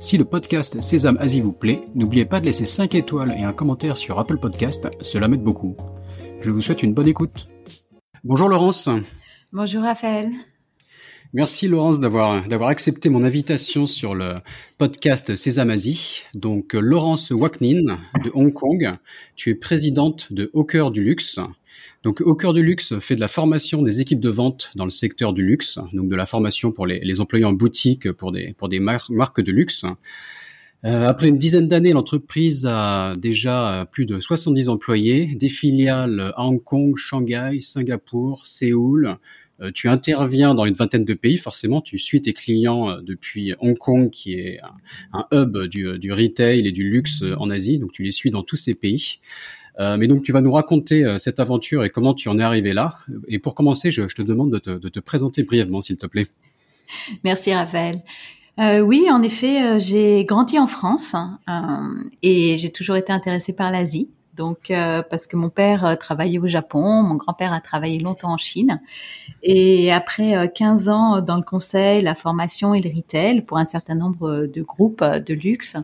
Si le podcast Sésame Asie vous plaît, n'oubliez pas de laisser 5 étoiles et un commentaire sur Apple Podcast, cela m'aide beaucoup. Je vous souhaite une bonne écoute. Bonjour Laurence. Bonjour Raphaël. Merci Laurence d'avoir d'avoir accepté mon invitation sur le podcast Sésame Asie. Donc Laurence Waknin de Hong Kong, tu es présidente de cœur du luxe. Donc, Au cœur du luxe fait de la formation des équipes de vente dans le secteur du luxe, donc de la formation pour les, employés en boutique pour des, pour des marques de luxe. Euh, après une dizaine d'années, l'entreprise a déjà plus de 70 employés, des filiales à Hong Kong, Shanghai, Singapour, Séoul. Euh, tu interviens dans une vingtaine de pays, forcément, tu suis tes clients euh, depuis Hong Kong, qui est un, hub du, du, retail et du luxe en Asie, donc tu les suis dans tous ces pays. Euh, mais donc tu vas nous raconter euh, cette aventure et comment tu en es arrivé là. Et pour commencer, je, te demande de te, présenter brièvement, s'il te plaît. Merci Raphaël. Euh, oui, en effet, j'ai grandi en France et j'ai toujours été intéressée par l'Asie. Donc, parce que mon père travaillait au Japon, mon grand-père a travaillé longtemps en Chine. Et après 15 ans dans le conseil, la formation et le retail pour un certain nombre de groupes de luxe,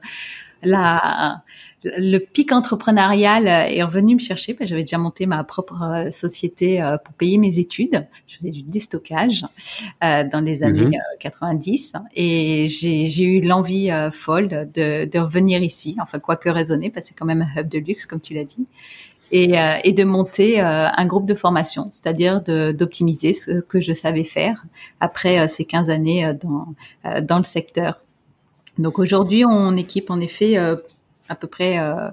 la, le pic entrepreneurial est revenu me chercher. J'avais déjà monté ma propre euh, société euh, pour payer mes études. Je faisais du déstockage euh, dans les années 90 mhm. et j'ai eu l'envie folle de, de, revenir ici. Enfin, quoique raisonner, parce que c'est quand même un hub de luxe, comme tu l'as dit. Et, et, de monter un groupe de formation, c'est-à-dire d'optimiser ce que je savais faire après ces 15 années dans, dans le secteur. Donc aujourd'hui, on équipe en effet euh, à peu près euh,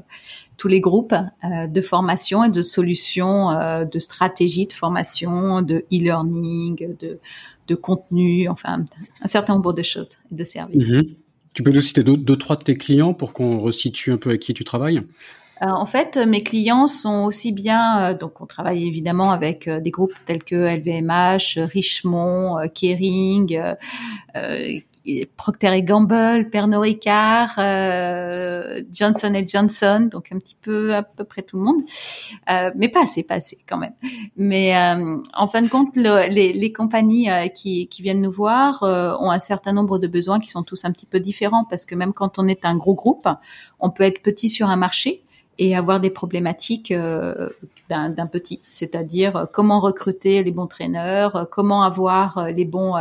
tous les groupes euh, de formation et de solutions, de stratégies de formation, de e-learning, de, de contenu, enfin un certain nombre de choses et de services. Mhm. Tu peux nous citer deux, trois de tes clients pour qu'on resitue un peu avec qui tu travailles? En fait, mes clients sont aussi bien, donc on travaille évidemment avec des groupes tels que LVMH, Richemont, Kering, Procter Gamble, Pernod Ricard, euh, Johnson Johnson, donc un petit peu à peu près tout le monde, euh, mais pas assez, pas assez quand même. Mais euh, en fin de compte, les, les, compagnies euh, qui, qui, viennent nous voir euh, ont un certain nombre de besoins qui sont tous un petit peu différents parce que même quand on est un gros groupe, on peut être petit sur un marché et avoir des problématiques euh, d'un petit, c'est-à-dire euh, comment recruter les bons traîneurs, euh, comment avoir les bons,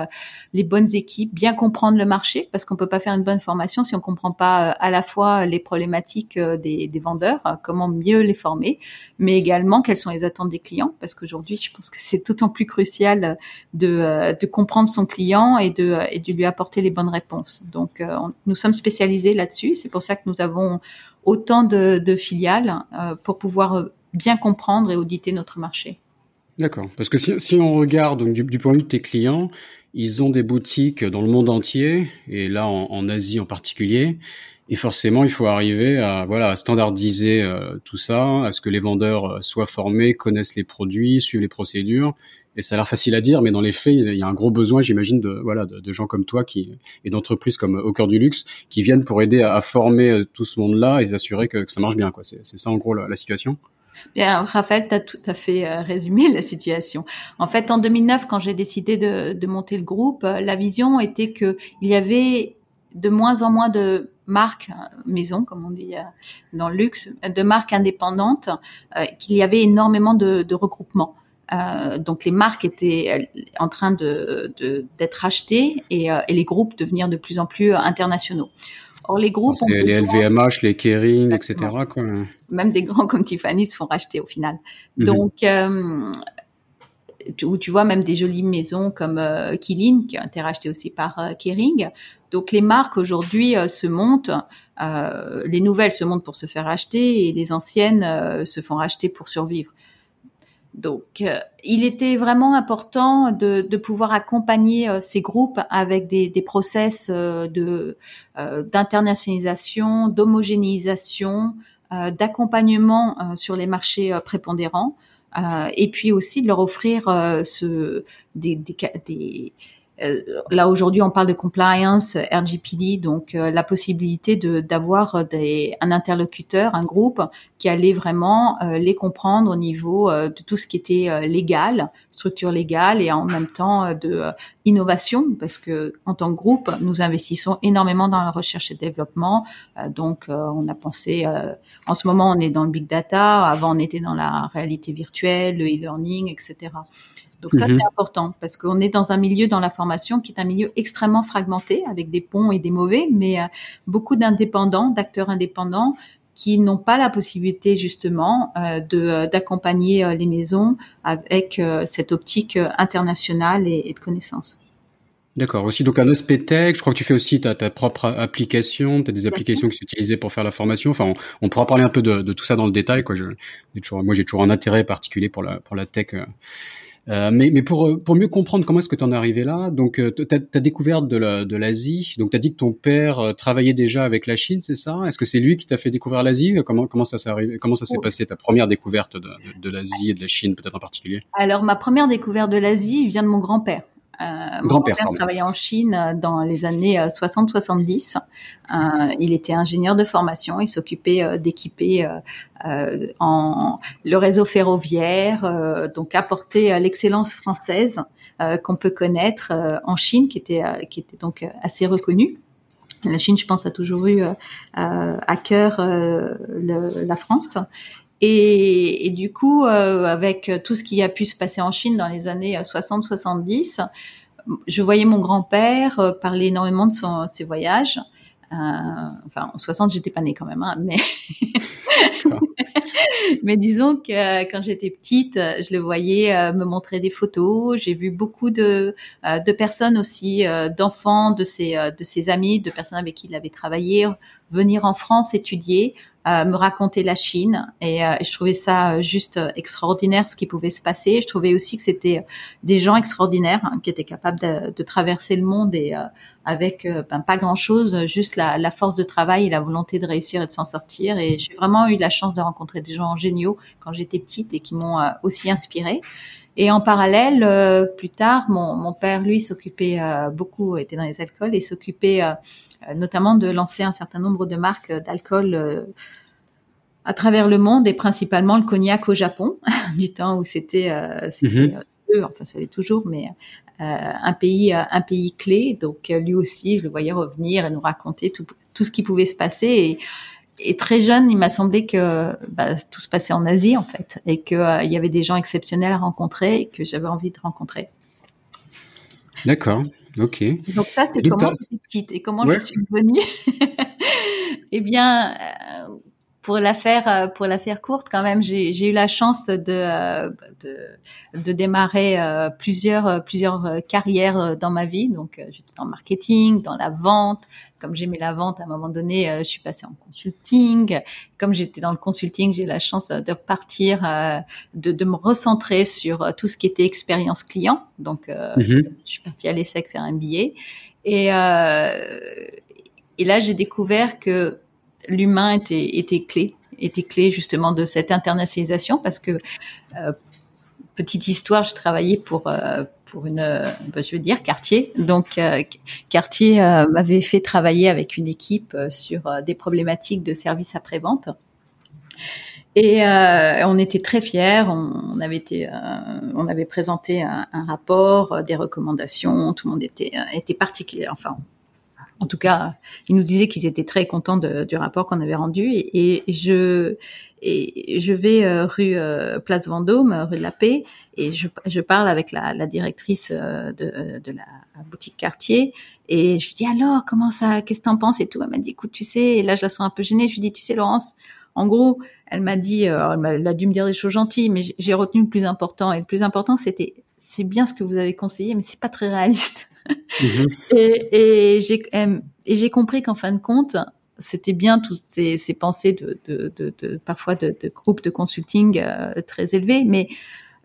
les bonnes équipes, bien comprendre le marché, parce qu'on peut pas faire une bonne formation si on comprend pas à la fois les problématiques des, des vendeurs, comment mieux les former, mais également quelles sont les attentes des clients, parce qu'aujourd'hui, je pense que c'est d'autant plus crucial de, de comprendre son client et de, et de lui apporter les bonnes réponses. Donc, nous sommes spécialisés là-dessus. C'est pour ça que nous avons autant de, filiales euh, pour pouvoir euh, bien comprendre et auditer notre marché. D'accord. Parce que si, on regarde du, point de vue de tes clients, ils ont des boutiques dans le monde entier et là en Asie en particulier. Et forcément, il faut arriver à standardiser euh, tout ça, à ce que les vendeurs soient formés, connaissent les produits, suivent les procédures. Et ça a l'air facile à dire, mais dans les faits, il y a un gros besoin, j'imagine, de voilà de, gens comme toi et d'entreprises comme Au cœur du luxe qui viennent pour aider à, former euh, tout ce monde-là et s'assurer que, ça marche bien. C'est, ça en gros la, situation. Bien, Raphaël, tu as tout à fait résumé la situation. En fait, en 2009, quand j'ai décidé de, monter le groupe, la vision était que il y avait de moins en moins de marques maison, comme on dit euh, dans le luxe, de marques indépendantes, euh, qu'il y avait énormément de regroupements. Euh, donc les marques étaient en train de d'être achetées et, et, les groupes devenir de plus en plus internationaux. Or les groupes, les LVMH, les Kering, etc. Quoi. Même des grands comme Tiffany se font racheter au final. Donc où tu vois même des jolies maisons comme euh, qui a été racheté aussi par euh, Kering. Donc les marques aujourd'hui euh, se montent, euh, les nouvelles se montent pour se faire acheter et les anciennes se font racheter pour survivre. Donc, il était vraiment important de, de pouvoir accompagner ces groupes avec des, des process de d'internationalisation, d'homogénéisation, d'accompagnement sur les marchés prépondérants. et puis aussi de leur offrir ce, des, des, des euh, là aujourd'hui on parle de compliance RGPD, donc euh, la possibilité d'avoir un interlocuteur, un groupe qui allait vraiment euh, les comprendre au niveau de tout ce qui était légal, structure légale et en même temps de innovation, parce que en tant que groupe nous investissons énormément dans la recherche et développement. donc on a pensé, en ce moment on est dans le big data, avant on était dans la réalité virtuelle, le e-learning, etc. Donc ça, mhm. c'est important parce qu'on est dans un milieu dans la formation qui est un milieu extrêmement fragmenté avec des ponts et des mauvais, mais euh, beaucoup d'indépendants, d'acteurs indépendants qui n'ont pas la possibilité justement euh, de euh, d'accompagner les maisons avec cette optique internationale et, de connaissances. D'accord. Aussi, donc un aspect tech, je crois que tu fais aussi ta, ta propre application, tu as des applications qui sont utilisées pour faire la formation. Enfin, on, pourra parler un peu de, de, tout ça dans le détail. Quoi. Je, toujours, moi, j'ai toujours un intérêt particulier pour la, pour la tech. Euh, mais, mais pour, pour mieux comprendre comment est-ce que tu en es arrivé là, donc euh, tu as, découvert de l'Asie, donc tu as dit que ton père euh, travaillait déjà avec la Chine, c'est ça? Est-ce que c'est lui qui t'a fait découvrir l'Asie? Comment, comment ça s'est Comment ça s'est passé ta première découverte de, de, de l'Asie et de la Chine peut-être en particulier? Alors ma première découverte de l'Asie vient de mon grand-père. Euh, mon grand-père travaillait en Chine euh, dans les années 60-70. Euh, il était ingénieur de formation. Il s'occupait d'équiper en le réseau ferroviaire, donc apporter l'excellence française qu'on peut connaître en Chine, qui était qui était donc assez reconnue. La Chine, je pense, a toujours eu à cœur la France. Et, du coup, euh, avec tout ce qui a pu se passer en Chine dans les années 60-70, je voyais mon grand-père euh, parler énormément de son, ses voyages. Euh, enfin, en 60, j'étais pas née quand même, hein, mais mais disons que quand j'étais petite, je le voyais me montrer des photos. J'ai vu beaucoup de de personnes aussi, d'enfants de ses de ses amis, de personnes avec qui il avait travaillé, venir en France étudier me raconter la Chine et, euh, je trouvais ça euh, juste euh, extraordinaire ce qui pouvait se passer. Je trouvais aussi que c'était des gens extraordinaires hein, qui étaient capables de, de, traverser le monde et avec ben, pas grand chose, juste la, la, force de travail et la volonté de réussir et de s'en sortir. Et j'ai vraiment eu la chance de rencontrer des gens géniaux quand j'étais petite et qui m'ont aussi inspirée. Et en parallèle, plus tard, mon, mon père, lui, s'occupait beaucoup, était dans les alcools et s'occupait euh, notamment de lancer un certain nombre de marques d'alcool euh, à travers le monde et principalement le cognac au Japon, du temps où c'était euh, mhm. enfin ça l'est toujours, mais un pays un pays clé. Donc lui aussi, je le voyais revenir et nous raconter tout, tout ce qui pouvait se passer. Et, et très jeune, il m'a semblé que bah, tout se passait en Asie en fait, et qu'il il y avait des gens exceptionnels à rencontrer et que j'avais envie de rencontrer. D'accord. Ok. Donc ça, c'est comment j'étais petite et comment je suis venue. eh bien, euh, pour la faire euh, pour la faire courte, quand même, j'ai eu la chance de euh, de, de démarrer plusieurs plusieurs carrières dans ma vie. Donc, j'étais dans le marketing, dans la vente, comme j'aimais la vente, à un moment donné, euh, je suis passée en consulting. Comme j'étais dans le consulting, j'ai la chance de repartir, euh, de, de, me recentrer sur euh, tout ce qui était expérience client. Donc, mhm. je suis partie à l'ESSEC faire un billet. Et, et là, j'ai découvert que l'humain était, clé, était clé justement de cette internationalisation parce que petite histoire, je travaillais pour pour une, euh, bah, je veux dire, quartier. Donc, euh, euh, m'avait fait travailler avec une équipe sur des problématiques de services après-vente. Et on était très fiers. On, avait été, on avait présenté un, un, rapport, des recommandations. Tout le monde était était particulier. Enfin, en tout cas, ils nous disaient qu'ils étaient très contents de, du rapport qu'on avait rendu. Et, je et je vais euh, rue euh, Place Vendôme, rue de la Paix, et je, je parle avec la, la directrice euh, de, de, la boutique quartier. Et je lui dis alors comment ça, qu'est-ce que t'en penses et tout? Elle m'a dit écoute, tu sais, et là je la sens un peu gênée. Je lui dis tu sais Laurence, en gros, elle m'a dit, elle, a dû me dire des choses gentilles, mais j'ai retenu le plus important. Et le plus important, c'était, c'est bien ce que vous avez conseillé, mais c'est pas très réaliste. Mhm. Et, et j'ai compris qu'en fin de compte, c'était bien toutes ces, pensées de, parfois de, groupes de consulting euh, très élevés, mais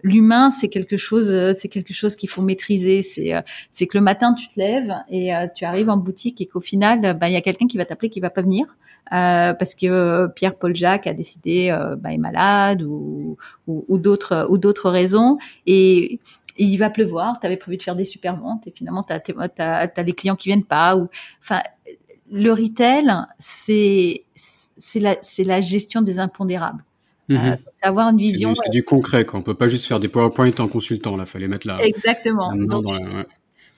l'humain, c'est quelque chose, euh, c'est quelque chose qu'il faut maîtriser. C'est, euh, que le matin tu te lèves et tu arrives en boutique et qu'au final, bah, il y a quelqu'un qui va t'appeler qui va pas venir. parce que Pierre Paul Jacques a décidé bah, est malade ou, ou, d'autres ou d'autres raisons et il va pleuvoir, tu avais prévu de faire des super ventes et finalement tu as, as, les clients qui viennent pas ou enfin le retail c'est la la gestion des impondérables. Mhm. Euh, c'est avoir une vision. C'est du, concret, quoi. On peut pas juste faire des PowerPoint en consultant. Là, fallait mettre là. Exactement. donc,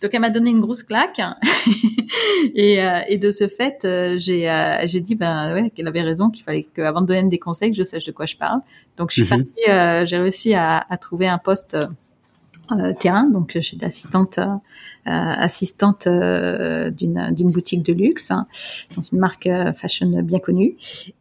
donc, elle m'a donné une grosse claque. et, euh, et, de ce fait, euh, j'ai euh, dit ben ouais qu'elle avait raison, qu'il fallait qu'avant de donner des conseils, je sache de quoi je parle. Donc, je suis mhm. partie. j'ai réussi à, à, trouver un poste euh, terrain. Donc, euh, j'étais assistante, euh, assistante d'une d'une boutique de luxe hein, dans une marque fashion bien connue.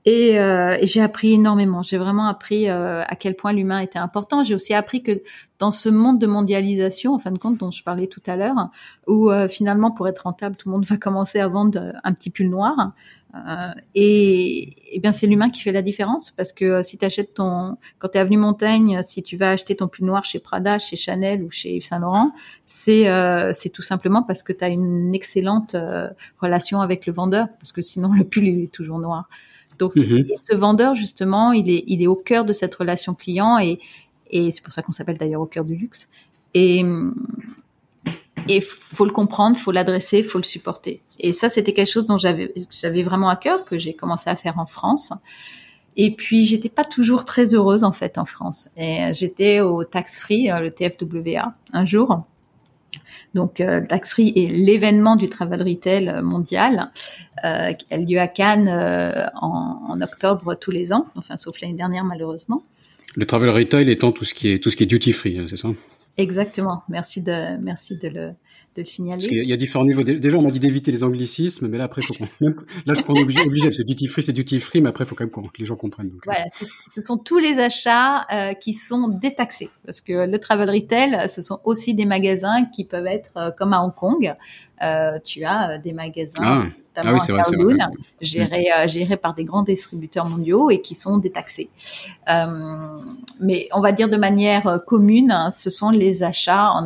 Et, et j'ai appris énormément. J'ai vraiment appris à quel point l'humain était important. J'ai aussi appris que dans ce monde de mondialisation, en fin de compte, dont je parlais tout à l'heure, où finalement, pour être rentable, tout le monde va commencer à vendre un petit pull noir. Euh, et, et, bien c'est l'humain qui fait la différence parce que euh, si tu achètes ton quand tu es avenue Montaigne, si tu vas acheter ton pull noir chez Prada, chez Chanel ou chez Yves Saint Laurent, c'est euh, c'est tout simplement parce que tu as une excellente relation avec le vendeur parce que sinon le pull il est toujours noir. Donc mhm. ce vendeur justement, il est il est au cœur de cette relation client et et c'est pour ça qu'on s'appelle d'ailleurs au cœur du luxe. Et et faut le comprendre, faut l'adresser, faut le supporter. Et ça, c'était quelque chose dont j'avais, vraiment à cœur, que j'ai commencé à faire en France. Et puis, j'étais pas toujours très heureuse, en fait, en France. Et j'étais au Tax Free, euh, le TFWA, un jour. Donc, euh, Tax Free est l'événement du travel retail mondial, euh, qui a lieu à Cannes euh, en, octobre tous les ans, enfin, sauf l'année dernière, malheureusement. Le travel retail étant tout ce qui est, tout ce qui est duty free, hein, c'est ça? Exactement. Merci de, merci de le, de le signaler. Parce il y a différents niveaux. Déjà, on m'a dit d'éviter les anglicismes, mais là, après, faut qu'on, là, je prends obligé, obligé, parce que duty free, c'est duty free, mais après, il faut quand même que les gens comprennent. Donc, euh. voilà. Ce sont tous les achats euh, qui sont détaxés. Parce que le travel retail, ce sont aussi des magasins qui peuvent être euh, comme à Hong Kong. Euh, tu as euh, des magasins, ah. notamment ah à Kowloon, gérés, euh, gérés par des grands distributeurs mondiaux et qui sont détaxés. mais on va dire de manière commune, hein, ce sont les achats en,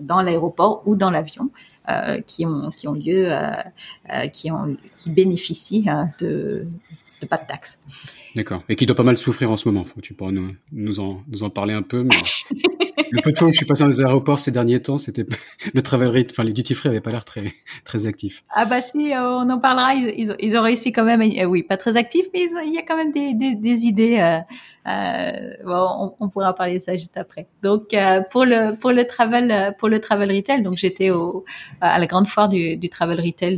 dans l'aéroport ou dans l'avion. Qui ont qui ont lieu, qui ont qui bénéficient hein, de, de pas de taxes. D'accord. Et qui doit pas mal souffrir en ce moment. Faut, tu pourras nous, nous en nous en parler un peu. Mais... le peu de fois où je suis passé dans les aéroports ces derniers temps, c'était le travel rate, enfin les duty free avaient pas l'air très très actifs. Ah bah si, euh, on en parlera. Ils, ils, ont réussi quand même. Euh, oui, pas très actifs, mais il y a quand même des, des, des idées. Euh, bon, on, on, pourra parler de ça juste après. Donc euh, pour le pour le travel pour le travel retail, donc j'étais au à la grande foire du, du travel retail,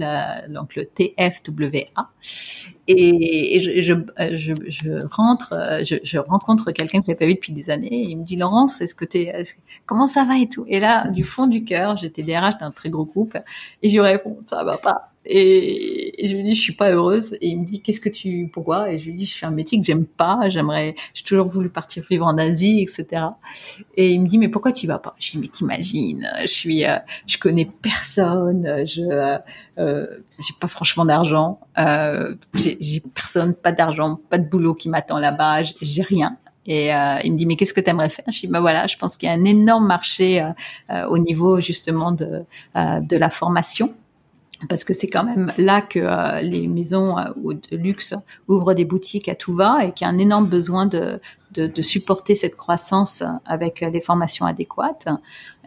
donc le TFWA, et, je, je, je, je, rentre, je, je rencontre quelqu'un que je pas vu depuis des années. Il me dit Laurence, est-ce que t'es comment ça va et tout? Et là, du fond du cœur, j'étais DRH d'un très gros groupe et je lui réponds, ça va pas. Et, je lui dis, je suis pas heureuse. Et il me dit, qu'est-ce que tu, pourquoi? Et je lui dis, je fais un métier que j'aime pas. J'aimerais, j'ai toujours voulu partir vivre en Asie, etc. Et il me dit, mais pourquoi tu vas pas? Je dis, mais t'imagines, je suis, euh, je connais personne, je, euh, euh j'ai pas franchement d'argent, euh, j'ai personne, pas d'argent, pas de boulot qui m'attend là-bas, j'ai rien. Et euh, il me dit mais qu'est-ce que tu aimerais faire? Je dis bah voilà, je pense qu'il y a un énorme marché euh, au niveau justement de de la formation parce que c'est quand même là que les maisons de luxe ouvrent des boutiques à tout va et qu'il y a un énorme besoin de, de, de supporter cette croissance avec des formations adéquates.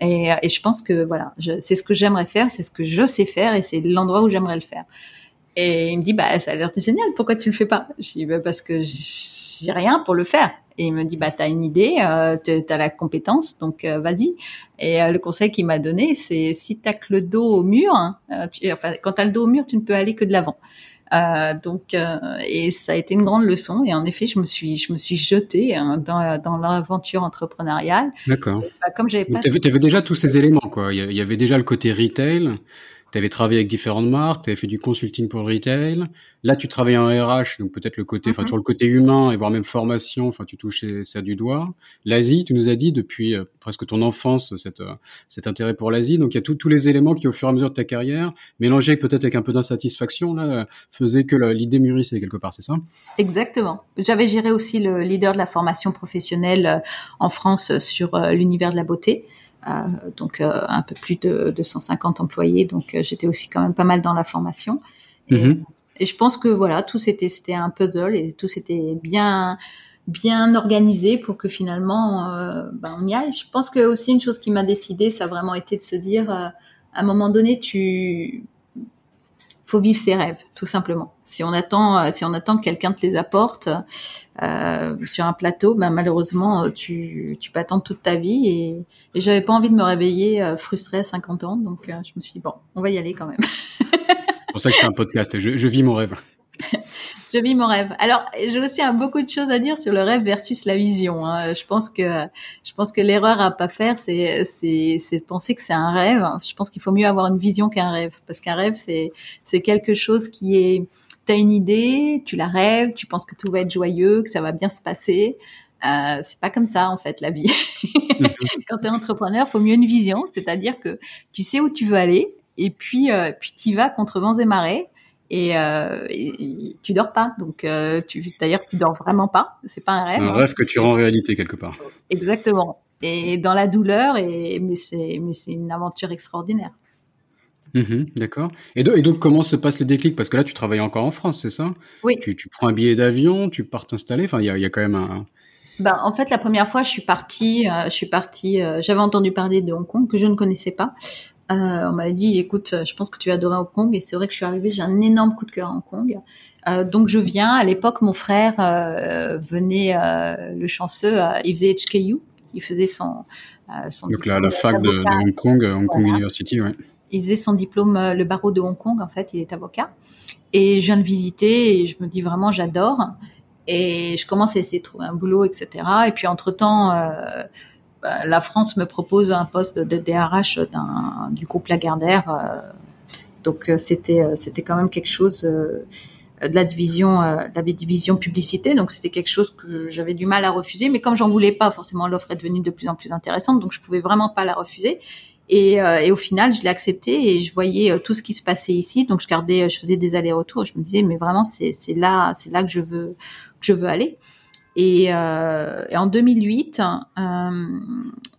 Et, et je pense que voilà, c'est ce que j'aimerais faire, c'est ce que je sais faire et c'est l'endroit où j'aimerais le faire. Et il me dit bah ça a l'air génial, pourquoi tu le fais pas? Je dis bah, parce que j'ai rien pour le faire. Et il me dit, bah, t'as une idée, euh, t'as la compétence, donc euh, vas-y. Et euh, le conseil qu'il m'a donné, c'est si t'as que le dos au mur, hein, euh, tu, enfin, quand t'as le dos au mur, tu ne peux aller que de l'avant. Euh, donc, et ça a été une grande leçon. Et en effet, je me suis, je me suis jetée hein, dans, dans l'aventure entrepreneuriale. D'accord. Bah, comme j'avais pas. T'avais, avais déjà tous ces éléments, quoi. Il y avait déjà le côté retail. Tu avais travaillé avec différentes marques, tu avais fait du consulting pour le retail. Là, tu travailles en RH, donc peut-être le côté, enfin, mm le côté humain et voire même formation, enfin, tu touches ça du doigt. L'Asie, tu nous as dit depuis euh, presque ton enfance, cette, euh, cet intérêt pour l'Asie. Donc, il y a tous les éléments qui, au fur et à mesure de ta carrière, mélangés peut-être avec un peu d'insatisfaction, là, faisaient que l'idée mûrissait quelque part, c'est ça? Exactement. J'avais géré aussi le leader de la formation professionnelle euh, en France sur l'univers de la beauté. Euh, donc euh, un peu plus de, 250 employés. Donc euh, j'étais aussi quand même pas mal dans la formation. Mhm. Et, je pense que voilà, tout c'était c'était un puzzle et tout c'était bien bien organisé pour que finalement ben, on y aille. Je pense que aussi une chose qui m'a décidé, ça a vraiment été de se dire à un moment donné, tu faut vivre ses rêves, tout simplement. Si on attend, euh, si on attend que quelqu'un te les apporte euh, sur un plateau, ben malheureusement, tu, tu peux attendre toute ta vie. Et, et j'avais pas envie de me réveiller euh, frustrée à 50 ans, donc euh, je me suis dit bon, on va y aller quand même. C'est pour ça que c'est un podcast. Je, je vis mon rêve. je vis mon rêve. Alors, j'ai aussi un beaucoup de choses à dire sur le rêve versus la vision. Hein. Je pense que je pense que l'erreur à pas faire, c'est c'est c'est de penser que c'est un rêve. Je pense qu'il faut mieux avoir une vision qu'un rêve, parce qu'un rêve c'est c'est quelque chose qui est t'as une idée, tu la rêves, tu penses que tout va être joyeux, que ça va bien se passer. Euh, c'est pas comme ça en fait la vie. Quand tu es entrepreneur, faut mieux une vision, c'est-à-dire que tu sais où tu veux aller et puis euh, puis tu vas contre vents et marées et, euh, tu dors pas. Donc, euh, tu, d'ailleurs, tu dors vraiment pas. C'est pas un rêve. C'est un hein. rêve que tu rends réalité quelque part. Exactement. Et dans la douleur, et mais c'est mais c'est une aventure extraordinaire. Mhm, d'accord. Et, et, donc, comment se passe le déclic Parce que là, tu travailles encore en France, c'est ça? Oui. Tu, tu, prends un billet d'avion, tu pars t'installer. Enfin, il y a, y a, quand même un. Ben, en fait, la première fois, je suis partie, euh, je suis partie. Euh, j'avais entendu parler de Hong Kong que je ne connaissais pas. Euh, on m'a dit, écoute, je pense que tu vas adorer Hong Kong. Et c'est vrai que je suis arrivée, j'ai un énorme coup de cœur à Hong Kong. Euh, donc je viens. À l'époque, mon frère euh, venait, le chanceux, il faisait HKU. Il faisait son, son donc la, la fac de, Hong Kong, Hong Kong University, ouais. Il faisait son diplôme, le barreau de Hong Kong. En fait, il est avocat. Et je viens de visiter et je me dis vraiment, j'adore. Et je commence à essayer de trouver un boulot, etc. Et puis entre temps bah, la France me propose un poste de DRH du groupe Lagardère. Euh, donc euh, c'était euh, c'était quand même quelque chose de la division de la division publicité. Donc c'était quelque chose que j'avais du mal à refuser. Mais comme j'en voulais pas, forcément l'offre est devenue de plus en plus intéressante. Donc je pouvais vraiment pas la refuser. Et, et, au final, je l'ai accepté et je voyais tout ce qui se passait ici. Donc je gardais, je faisais des allers-retours. Je me disais, mais vraiment, c'est là, c'est là que je veux, que je veux aller. Et, euh, et en 2008, euh,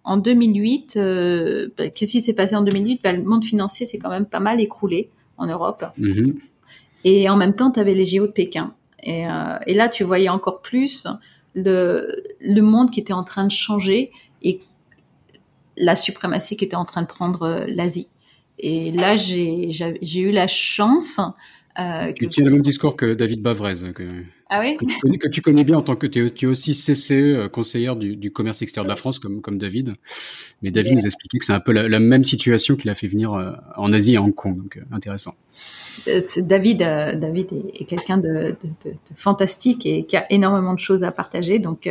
en 2008, euh, bah, qu'est-ce qui s'est passé en 2008 bah, Le monde financier s'est quand même pas mal écroulé en Europe. Mm-hmm. Et en même temps, tu avais les JO de Pékin. Et, euh, et, là, tu voyais encore plus le, le monde qui était en train de changer et la suprématie qui était en train de prendre l'Asie. Et là, j'ai eu la chance euh, que... Tu as le même discours que David Bavrez, que, ah oui? que, tu connais, que, tu connais, bien en tant que tu es, aussi CCE, euh, conseillère du, du, commerce extérieur de la France, comme, comme David. Mais David nous expliquait que c'est un peu la, la même situation qu'il a fait venir euh, en Asie et à Hong Kong, donc intéressant. David, David est, est quelqu'un de, de, de, fantastique et qui a énormément de choses à partager. Donc,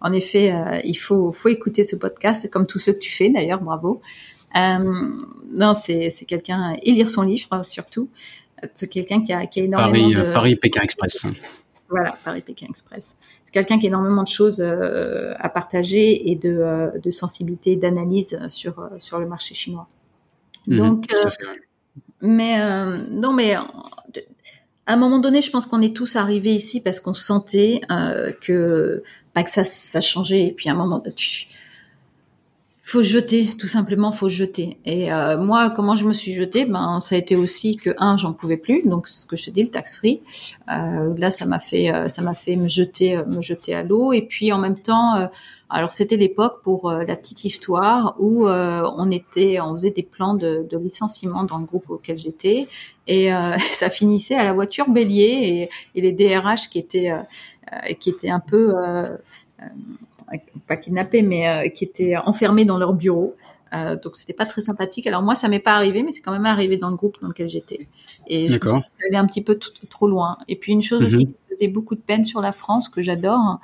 en effet, il faut, faut écouter ce podcast, comme tous ceux que tu fais d'ailleurs, bravo. non, c'est quelqu'un et lire son livre surtout c'est quelqu'un qui a, qui a énormément Paris, de... Paris Pékin Express. Voilà, Paris Pékin Express. C'est quelqu'un qui a énormément de choses euh, à partager et de, euh, de sensibilité, d'analyse sur euh, sur le marché chinois. Mhm, Donc, mais non, mais à un moment donné, je pense qu'on est tous arrivés ici parce qu'on sentait que pas que ça ça changeait. Et puis à un moment, tu, faut jeter, tout simplement, faut jeter. Et euh, moi, comment je me suis jetée? Ben, ça a été aussi que un, j'en pouvais plus, donc c'est ce que je te dis, le tax free. Euh, là, ça m'a fait, euh, ça m'a fait me jeter, euh, me jeter à l'eau. Et puis en même temps, alors c'était l'époque pour la petite histoire où on était, on faisait des plans de, de, licenciement dans le groupe auquel j'étais, et ça finissait à la voiture bélier et, et les DRH qui étaient, qui étaient un peu pas kidnappés, mais euh, qui étaient enfermés dans leur bureau. Euh, donc c'était pas très sympathique. Alors moi, ça m'est pas arrivé, mais c'est quand même arrivé dans le groupe dans lequel j'étais. Et je ça allait un petit peu trop loin. Et puis une chose aussi mhm. qui faisait beaucoup de peine sur la France, que j'adore,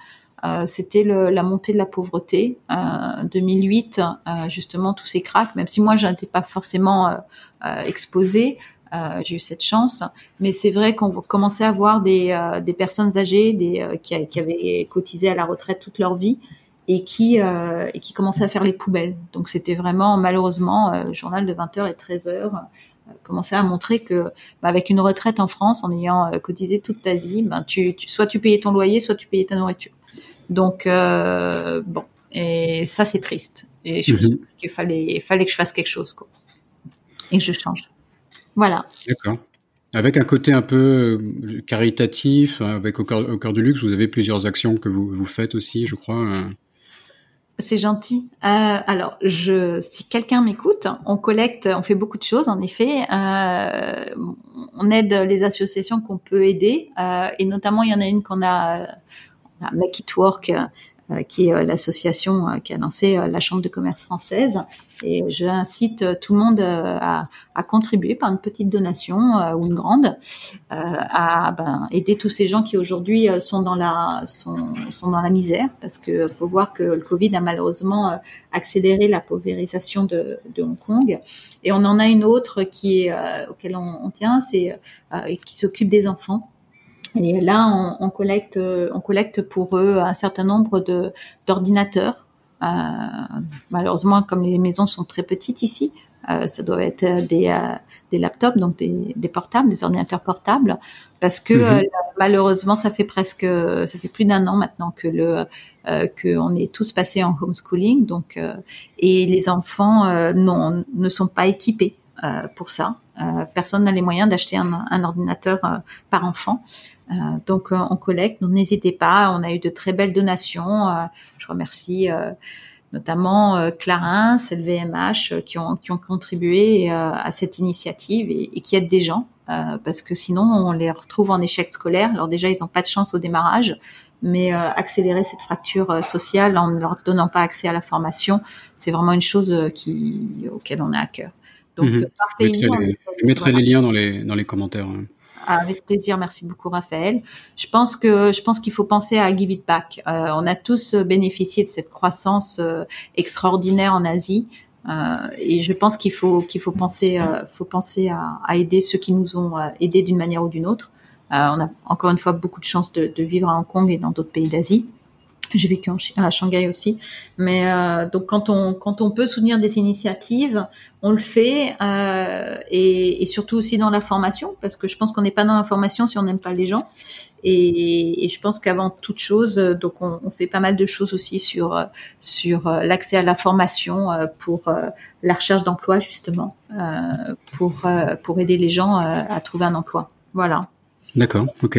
c'était la montée de la pauvreté. 2008, justement, tous ces cracks, même si moi, je n'étais pas forcément exposée, j'ai eu cette chance. Mais c'est vrai qu'on commençait à voir des, des personnes âgées des, qui, qui, avaient cotisé à la retraite toute leur vie et qui euh, et qui commençait à faire les poubelles. Donc c'était vraiment malheureusement euh, le journal de 20h et 13h euh, commençait à montrer que bah, avec une retraite en France en ayant euh, cotisé toute ta vie, ben tu, tu, soit tu payais ton loyer, soit tu payais ta nourriture. Donc euh, bon et ça c'est triste et je mm qu'il fallait fallait que je fasse quelque chose quoi et que je change. Voilà. D'accord. Avec un côté un peu caritatif, avec au cœur, au cœur, du luxe, vous avez plusieurs actions que vous, vous faites aussi, je crois. C'est gentil. Euh, alors, je, si quelqu'un m'écoute, on collecte, on fait beaucoup de choses. En effet, euh, on aide les associations qu'on peut aider, euh, et notamment il y en a une qu'on a, on a Make It Work, euh, qui est euh, l'association euh, qui a lancé la Chambre de commerce française. Et je incite tout le monde à, contribuer par une petite donation ou une grande à ben, aider tous ces gens qui aujourd'hui sont dans la sont, dans la misère parce que faut voir que le Covid a malheureusement accéléré la paupérisation de, Hong Kong. Et on en a une autre qui est auquel on, on tient, c'est qui s'occupe des enfants et là, on, on, collecte, on collecte pour eux un certain nombre de d'ordinateurs. Euh, malheureusement, comme les maisons sont très petites ici, euh, ça doit être des, euh, des laptops, donc des, des, portables, des ordinateurs portables, parce que euh, malheureusement, ça fait presque, ça fait plus d'un an maintenant que le que on est tous passés en homeschooling, donc et les enfants non ne sont pas équipés pour ça. personne n'a les moyens d'acheter un, un, ordinateur par enfant. Euh, donc euh, on collecte, donc n'hésitez pas. On a eu de très belles donations. Euh, je remercie notamment Clarins, LVMH, qui ont, qui ont contribué à cette initiative et, qui aident des gens, parce que sinon on les retrouve en échec scolaire. Alors déjà, ils n'ont pas de chance au démarrage, mais accélérer cette fracture sociale en ne leur donnant pas accès à la formation, c'est vraiment une chose qui, auquel on a à cœur. Donc, mhm. par pays, je mettrai, les, liens dans les, dans les commentaires. Avec plaisir, merci beaucoup Raphaël. Je pense que je pense qu'il faut penser à give it back. Euh, on a tous bénéficié de cette croissance euh, extraordinaire en Asie. Euh, et je pense qu'il faut qu'il faut penser euh, faut penser à, aider ceux qui nous ont euh, aidés d'une manière ou d'une autre. on a encore une fois beaucoup de chance de vivre à Hong Kong et dans d'autres pays d'Asie. J'ai vécu à Shanghai aussi. Mais euh, donc quand on quand on peut soutenir des initiatives, on le fait euh, et, et, surtout aussi dans la formation parce que je pense qu'on n'est pas dans la formation si on n'aime pas les gens. Et, et je pense qu'avant toute chose, donc on, on, fait pas mal de choses aussi sur sur l'accès à la formation pour la recherche d'emploi justement euh, pour pour aider les gens à trouver un emploi. Voilà. D'accord. Ok.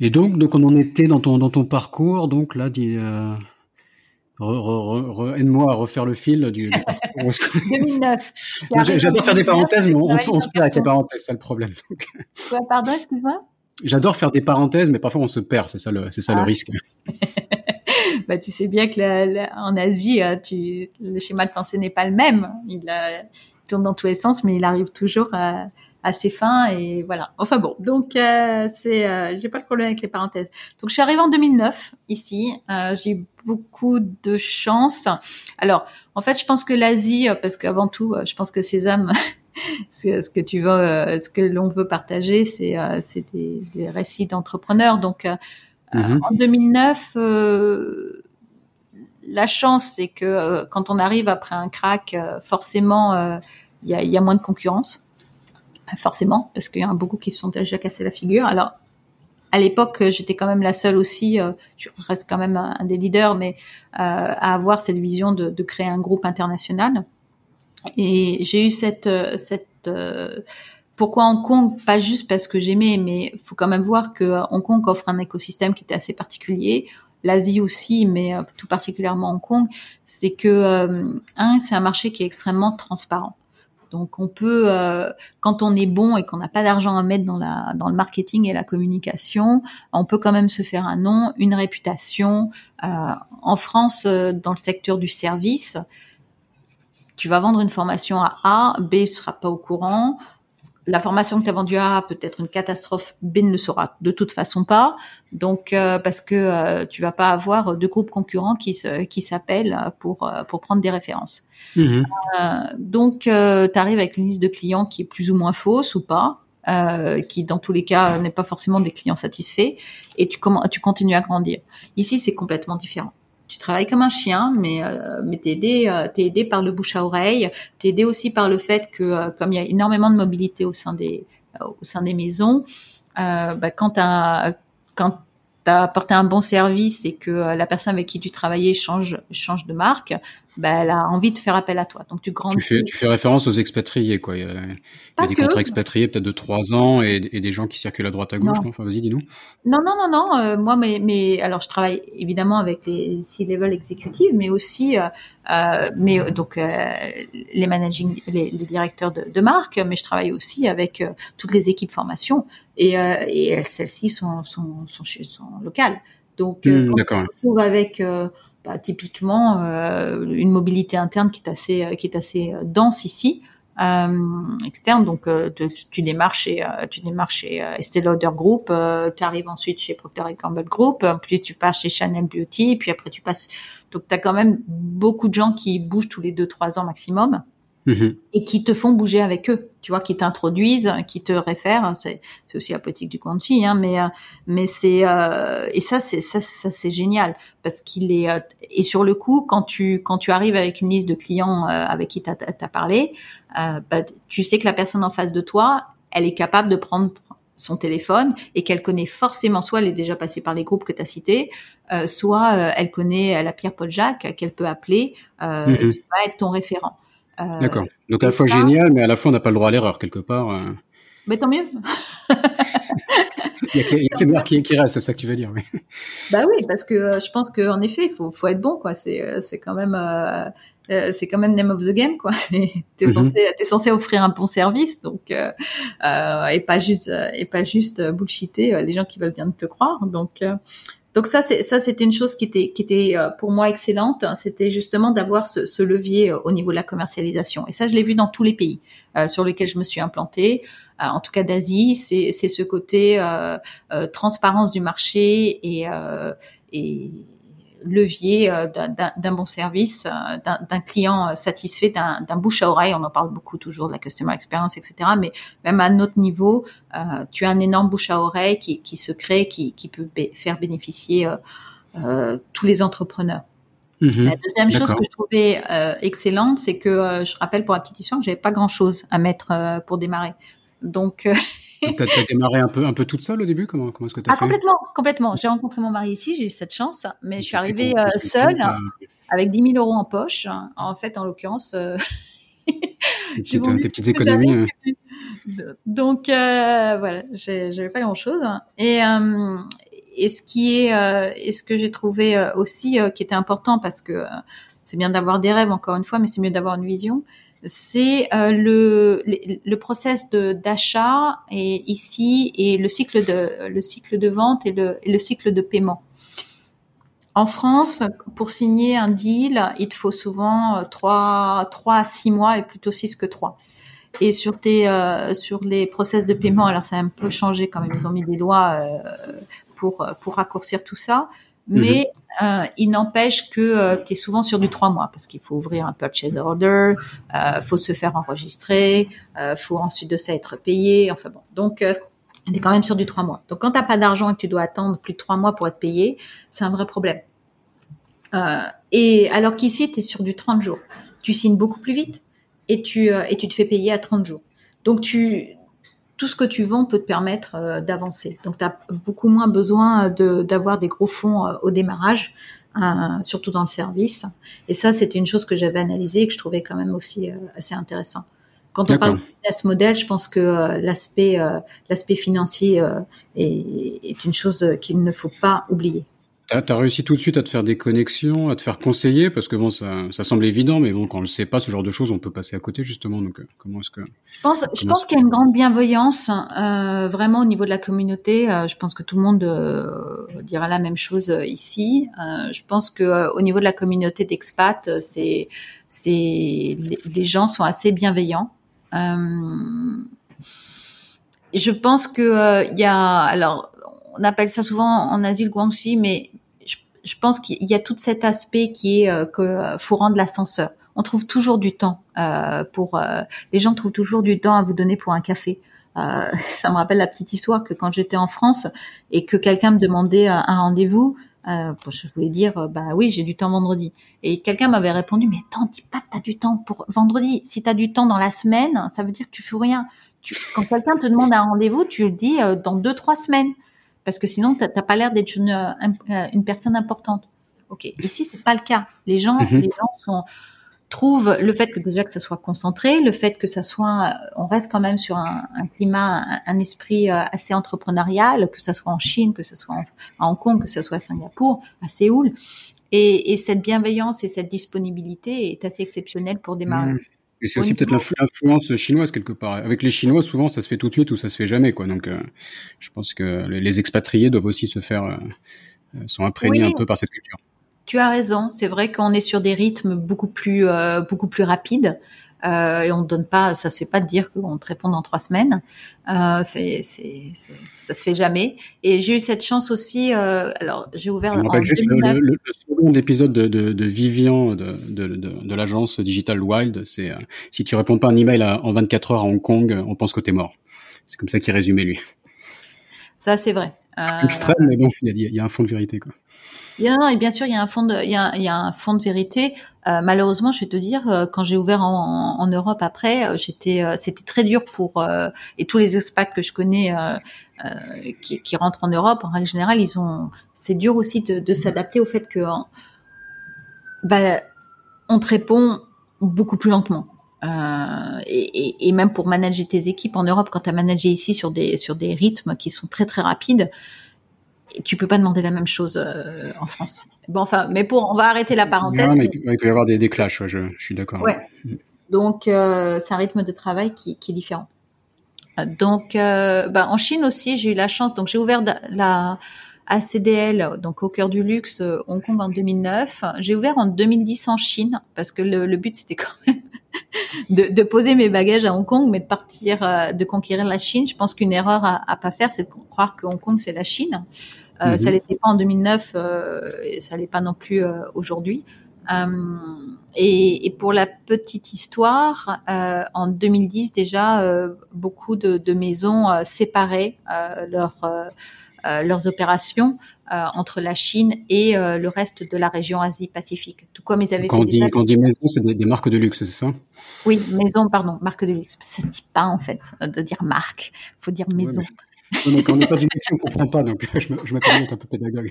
Et donc, donc on en était dans ton, dans ton parcours, donc là, dis, euh, aide-moi à refaire le fil du, parcours. 2009. J'adore faire des parenthèses, mais on, se perd avec les parenthèses, c'est le problème. Quoi, pardon, excuse-moi J'adore faire des parenthèses, mais parfois on se perd, c'est ça le, c'est ça le ah. risque. bah, tu sais bien que en Asie, euh, tu, le schéma de pensée n'est pas le même. Il, euh, tourne dans tous les sens, mais il arrive toujours à assez fin et voilà. Enfin bon, donc euh, c'est, euh, j'ai pas de problème avec les parenthèses. Donc je suis arrivée en 2009 ici. Euh, j'ai eu beaucoup de chance. Alors en fait, je pense que l'Asie, parce qu'avant tout, je pense que Sésame, ce que tu veux, ce que l'on veut partager, c'est c'est des, des, récits d'entrepreneurs. Donc mm-hmm. en 2009 la chance, c'est que quand on arrive après un crack, forcément, il y a, y, a, moins de concurrence forcément, parce qu'il y en a beaucoup qui se sont déjà cassés la figure. Alors, à l'époque, j'étais quand même la seule aussi, euh, je reste quand même un, des leaders, mais euh, à avoir cette vision de, créer un groupe international. Et j'ai eu cette, euh, euh, pourquoi Hong Kong? Pas juste parce que j'aimais, mais il faut quand même voir que Hong Kong offre un écosystème qui était assez particulier. L'Asie aussi, mais tout particulièrement Hong Kong, c'est que un, c'est un marché qui est extrêmement transparent. Donc on peut, euh, quand on est bon et qu'on n'a pas d'argent à mettre dans, le marketing et la communication, on peut quand même se faire un nom, une réputation. Euh, en France, euh, dans le secteur du service, tu vas vendre une formation à A, B ne sera pas au courant. La formation que tu as vendue A peut être une catastrophe, B ne le saura de toute façon pas. Donc euh, parce que euh, tu vas pas avoir deux groupes concurrents qui se, qui s'appellent pour euh, pour prendre des références. Mhm. donc tu arrives avec une liste de clients qui est plus ou moins fausse ou pas. qui dans tous les cas n'est pas forcément des clients satisfaits et tu, tu continues à grandir. Ici, c'est complètement différent tu travailles comme un chien, mais euh, mais t'es aidé, euh, t'es aidé par le bouche à oreille. T'es aidé aussi par le fait que euh, comme il y a énormément de mobilité au sein des au sein des maisons, bah, quand t'as quand t'as apporté un bon service et que la personne avec qui tu travaillais change change de marque, bah, elle a envie de faire appel à toi. Donc tu grandis. Tu fais, tu fais référence aux expatriés, quoi. Il y a, il y a des contrats expatriés peut-être de trois ans et, et, des gens qui circulent à droite à gauche. Non. Enfin, vas-y, dis-nous. Non, non, non, non. Euh, moi, mais, mais alors je travaille évidemment avec les C-level exécutives, mais aussi, euh, euh mais euh, donc euh, les managing, les, les directeurs de, de, marque, mais je travaille aussi avec toutes les équipes formation et, et celles-ci sont, sont, sont, sont, locales. Donc, mmh, on se retrouve avec bah, typiquement euh, une mobilité interne qui est assez euh, qui est assez euh, dense ici. Euh, externe. Donc, euh, tu, tu, démarres chez, tu démarres chez Estée Lauder Group, tu arrives ensuite chez Procter Gamble Group, puis tu passes chez Chanel Beauty, puis après tu passes. Donc, tu as quand même beaucoup de gens qui bougent tous les deux trois ans maximum. Mhm. et qui te font bouger avec eux, tu vois, qui t'introduisent, qui te réfèrent. C'est, aussi la politique du Quanti, hein, mais euh, mais c'est euh, et ça c'est ça, ça c'est génial parce qu'il est euh, et sur le coup quand tu quand tu arrives avec une liste de clients avec qui t'as as parlé, bah, tu sais que la personne en face de toi, elle est capable de prendre son téléphone et qu'elle connaît forcément, soit elle est déjà passée par les groupes que tu as cités, soit elle connaît la Pierre Paul Jacques qu'elle peut appeler, mhm. qui va être ton référent. Euh, D'accord. Donc à la fois génial, mais à la fois on n'a pas le droit à l'erreur quelque part. Euh. Mais tant mieux. il y a, que, les qui, qui restent, c'est ça que tu veux dire, oui. Bah oui, parce que euh, je pense qu'en effet, il faut, faut être bon, quoi. C'est, c'est quand même, euh, c'est quand même name of the game, quoi. T'es mm censé, t'es censé offrir un bon service, donc euh, et pas juste, et pas juste bullshiter les gens qui veulent bien te croire. Donc, donc ça, c'est ça, c'était une chose qui était qui était euh, pour moi excellente. C'était justement d'avoir ce, ce, levier euh, au niveau de la commercialisation. Et ça, je l'ai vu dans tous les pays euh, sur lesquels je me suis implantée. en tout cas d'Asie, c'est ce côté transparence du marché et et levier euh, d'un bon service, euh, d'un client euh, satisfait, d'un bouche à oreille. On en parle beaucoup toujours de la customer experience, etc. Mais même à notre niveau, tu as un énorme bouche à oreille qui, qui se crée, qui, qui peut faire bénéficier tous les entrepreneurs. Mhm. La deuxième chose que je trouvais excellente, c'est que je rappelle pour la petite histoire que j'avais pas grand chose à mettre pour démarrer. Donc tu as, démarré un peu, un peu toute seule au début Comment, comment est-ce que tu as ah, Complètement, complètement. J'ai rencontré mon mari ici, j'ai eu cette chance, mais je suis arrivée euh, seule, avec 10 000 euros en poche. En fait, en l'occurrence, euh, tes, petites économies. Donc, euh, voilà, j'avais pas grand-chose. Et, euh, et ce qui est, et ce que j'ai trouvé aussi qui était important, parce que c'est bien d'avoir des rêves, encore une fois, mais c'est mieux d'avoir une vision c'est euh, le, le process d'achat et ici et le cycle de le cycle de vente et le, le cycle de paiement. En France, pour signer un deal, il te faut souvent 3, 3 à 6 mois et plutôt 6 que 3. Et sur tes euh, sur les process de paiement, alors ça a un peu changé quand même, ils ont mis des lois euh, pour pour raccourcir tout ça, Mhm. Mais euh, il n'empêche que euh, tu es souvent sur du trois mois parce qu'il faut ouvrir un purchase order, euh, faut se faire enregistrer, euh, faut ensuite de ça être payé. Enfin bon, donc euh, quand même sur du trois mois. Donc quand t'as pas d'argent et que tu dois attendre plus de trois mois pour être payé, c'est un vrai problème. Euh, et alors qu'ici tu es sur du 30 jours, tu signes beaucoup plus vite et tu et tu te fais payer à 30 jours. Donc tu tout ce que tu vends peut te permettre euh, d'avancer. Donc, tu as beaucoup moins besoin d'avoir des gros fonds euh, au démarrage, euh, surtout dans le service. Et ça, c'était une chose que j'avais analysée et que je trouvais quand même aussi assez intéressant. Quand on parle de business model, je pense que l'aspect l'aspect financier est, est, une chose qu'il ne faut pas oublier. Tu as, réussi tout de suite à te faire des connexions, à te faire conseiller, parce que bon, ça, ça semble évident, mais bon, quand on ne sait pas ce genre de choses, on peut passer à côté justement. Donc, euh, comment est-ce que Je pense, je pense qu'il y a une grande bienveillance, euh, vraiment au niveau de la communauté. Euh, je pense que tout le monde euh, dira la même chose ici. je pense que au niveau de la communauté d'expat, c'est, c'est les, les, gens sont assez bienveillants. je pense que il y a alors on appelle ça souvent en Asie le guangxi, mais je, pense qu'il y a tout cet aspect qui est que faut rendre l'ascenseur. On trouve toujours du temps pour les gens trouvent toujours du temps à vous donner pour un café. Euh, ça me rappelle la petite histoire que quand j'étais en France et que quelqu'un me demandait un rendez-vous, euh, je voulais dire, euh, bah oui, j'ai du temps vendredi. Et quelqu'un m'avait répondu, mais attends, dis pas que t'as du temps pour vendredi. Si t'as du temps dans la semaine, ça veut dire que tu fais rien. Tu, quand quelqu'un te demande un rendez-vous, tu le dis euh, dans deux, trois semaines. Parce que sinon, t'as pas l'air d'être une, euh, une, personne importante. Ok. Ici, c'est pas le cas. Les gens, mhm. les gens sont, trouve le fait que déjà que ça soit concentré, le fait que ça soit, euh, on reste quand même sur un, climat, un, esprit euh, assez entrepreneurial, que ça soit en Chine, que ce soit à Hong Kong, que ce soit à Singapour, à Séoul, et, cette bienveillance et cette disponibilité est assez exceptionnelle pour démarrer. Mmh. Et c'est aussi peut-être l'influence chinoise quelque part. Avec les Chinois, souvent, ça se fait tout de suite ou ça se fait jamais, quoi. Donc, euh, je pense que les, expatriés doivent aussi se faire, sont imprégnés un peu par cette culture. Tu as raison. C'est vrai qu'on est sur des rythmes beaucoup plus euh, beaucoup plus rapides. Euh, et on ne donne pas, ça se fait pas de dire qu'on te répond dans trois semaines. Euh, c'est, c'est, ça se fait jamais. Et j'ai eu cette chance aussi. Euh, alors, j'ai ouvert. Je me rappelle juste le, le, second épisode de, de, de Vivian de, de, de, l'agence Digital Wild. C'est euh, si tu réponds pas un email en 24 heures à Hong Kong, on pense que tu es mort. C'est comme ça qu'il résumait lui. Ça, c'est vrai. Extrême, mais bon, il y, y a un fond de vérité, quoi. Bien, et bien sûr, il y a un fond de, il y a, il y a un fond de vérité. Euh, malheureusement, je vais te dire, euh, quand j'ai ouvert en, Europe après, euh, j'étais, c'était très dur pour et tous les expats que je connais qui, rentrent en Europe, en règle générale, ils ont, c'est dur aussi de, s'adapter au fait que, bah, on te répond beaucoup plus lentement. Et, même pour manager tes équipes en Europe, quand tu as managé ici sur des sur des rythmes qui sont très très rapides, tu peux pas demander la même chose euh, en France. Bon, enfin, mais pour, on va arrêter la parenthèse. Non, mais, il peut y avoir des, des clashs, je, je, suis d'accord. Ouais. Donc, euh, c'est un rythme de travail qui, qui est différent. Donc, euh, bah, en Chine aussi, j'ai eu la chance. Donc, j'ai ouvert la ACDL, donc au cœur du luxe, Hong Kong en 2009. J'ai ouvert en 2010 en Chine parce que le, le but c'était quand même de, de, poser mes bagages à Hong Kong, mais de partir, euh, de conquérir la Chine. Je pense qu'une erreur à, à pas faire, c'est de croire que Hong Kong c'est la Chine. Euh, mhm. Ça l'était pas en 2009, euh, et ça l'est pas non plus euh, aujourd'hui. Euh, et, et, pour la petite histoire, en 2010 déjà, beaucoup de, de maisons séparaient leur, leurs opérations entre la Chine et le reste de la région Asie-Pacifique. Tout comme ils avaient quand fait dit, Quand on dit maison, c'est des, marques de luxe, c'est ça? Oui, maison, pardon, marque de luxe. Ça se dit pas en fait de dire marque, faut dire maison quand on n'est pas du métier, on ne comprend pas, donc je me, je être un peu pédagogue.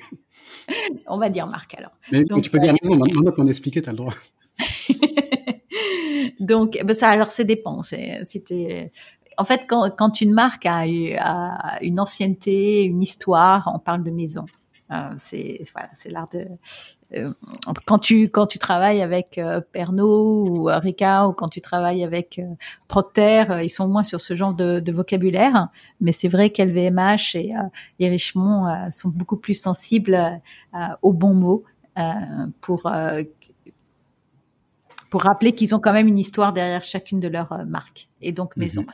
On va dire Marc alors. Mais tu peux dire non, maintenant qu'on a expliqué, tu as le droit. donc, ben ça, alors, ça dépend. C'était. En fait, quand, quand une marque a, a, une ancienneté, une histoire, on parle de maison. Euh, c'est voilà, c'est l'art de euh, quand tu quand tu travailles avec euh, Pernod ou Rica ou quand tu travailles avec Procter, ils sont moins sur ce genre de, de vocabulaire. Mais c'est vrai qu'LVMH et, et Richemont sont beaucoup plus sensibles aux bons mots pour pour rappeler qu'ils ont quand même une histoire derrière chacune de leurs marques et donc mhm. maison.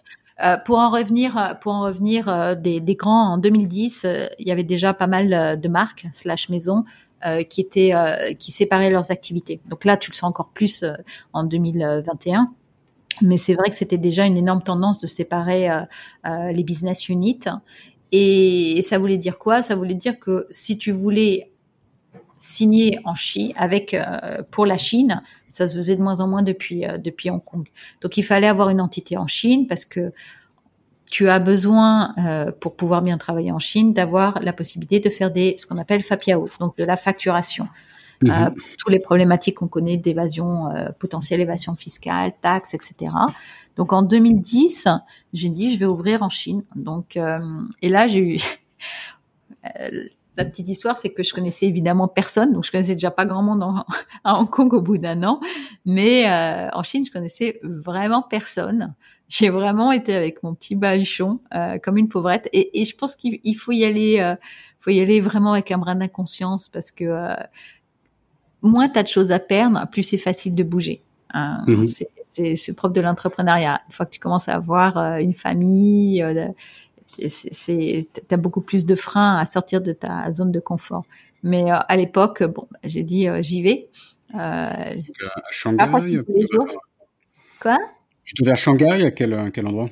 Pour en revenir, euh, pour en revenir euh, des, grands en 2010, il y avait déjà pas mal de marques slash maisons qui étaient qui séparaient leurs activités. Donc là, tu le sens encore plus en 2021. Mais c'est vrai que c'était déjà une énorme tendance de séparer les business units. Et, ça voulait dire quoi? Ça voulait dire que si tu voulais signer en Chine avec pour la Chine, ça se faisait de moins en moins depuis, euh, depuis Hong Kong. Donc il fallait avoir une entité en Chine parce que tu as besoin, euh, pour pouvoir bien travailler en Chine, d'avoir la possibilité de faire des ce qu'on appelle FAPIAO, donc de la facturation. Euh, tous les problématiques qu'on connaît d'évasion euh, potentielle, évasion fiscale, taxes, etc. Donc en 2010, j'ai dit je vais ouvrir en Chine. Donc euh, et là j'ai eu La petite histoire, c'est que je connaissais évidemment personne, donc je connaissais déjà pas grand monde en, à Hong Kong au bout d'un an, mais euh, en Chine, je connaissais vraiment personne. J'ai vraiment été avec mon petit bahuchon euh, comme une pauvrette, et, et je pense qu'il faut y aller, euh, faut y aller vraiment avec un brin d'inconscience parce que euh, moins t'as de choses à perdre, plus c'est facile de bouger. Hein. Mhm. C'est propre de l'entrepreneuriat. Une fois que tu commences à avoir euh, une famille, c'est, t'as beaucoup plus de freins à sortir de ta zone de confort. Mais à l'époque, bon, bah, j'ai dit j'y vais. à Shanghai. Quoi? Tu te à Shanghai à quel, à quel endroit?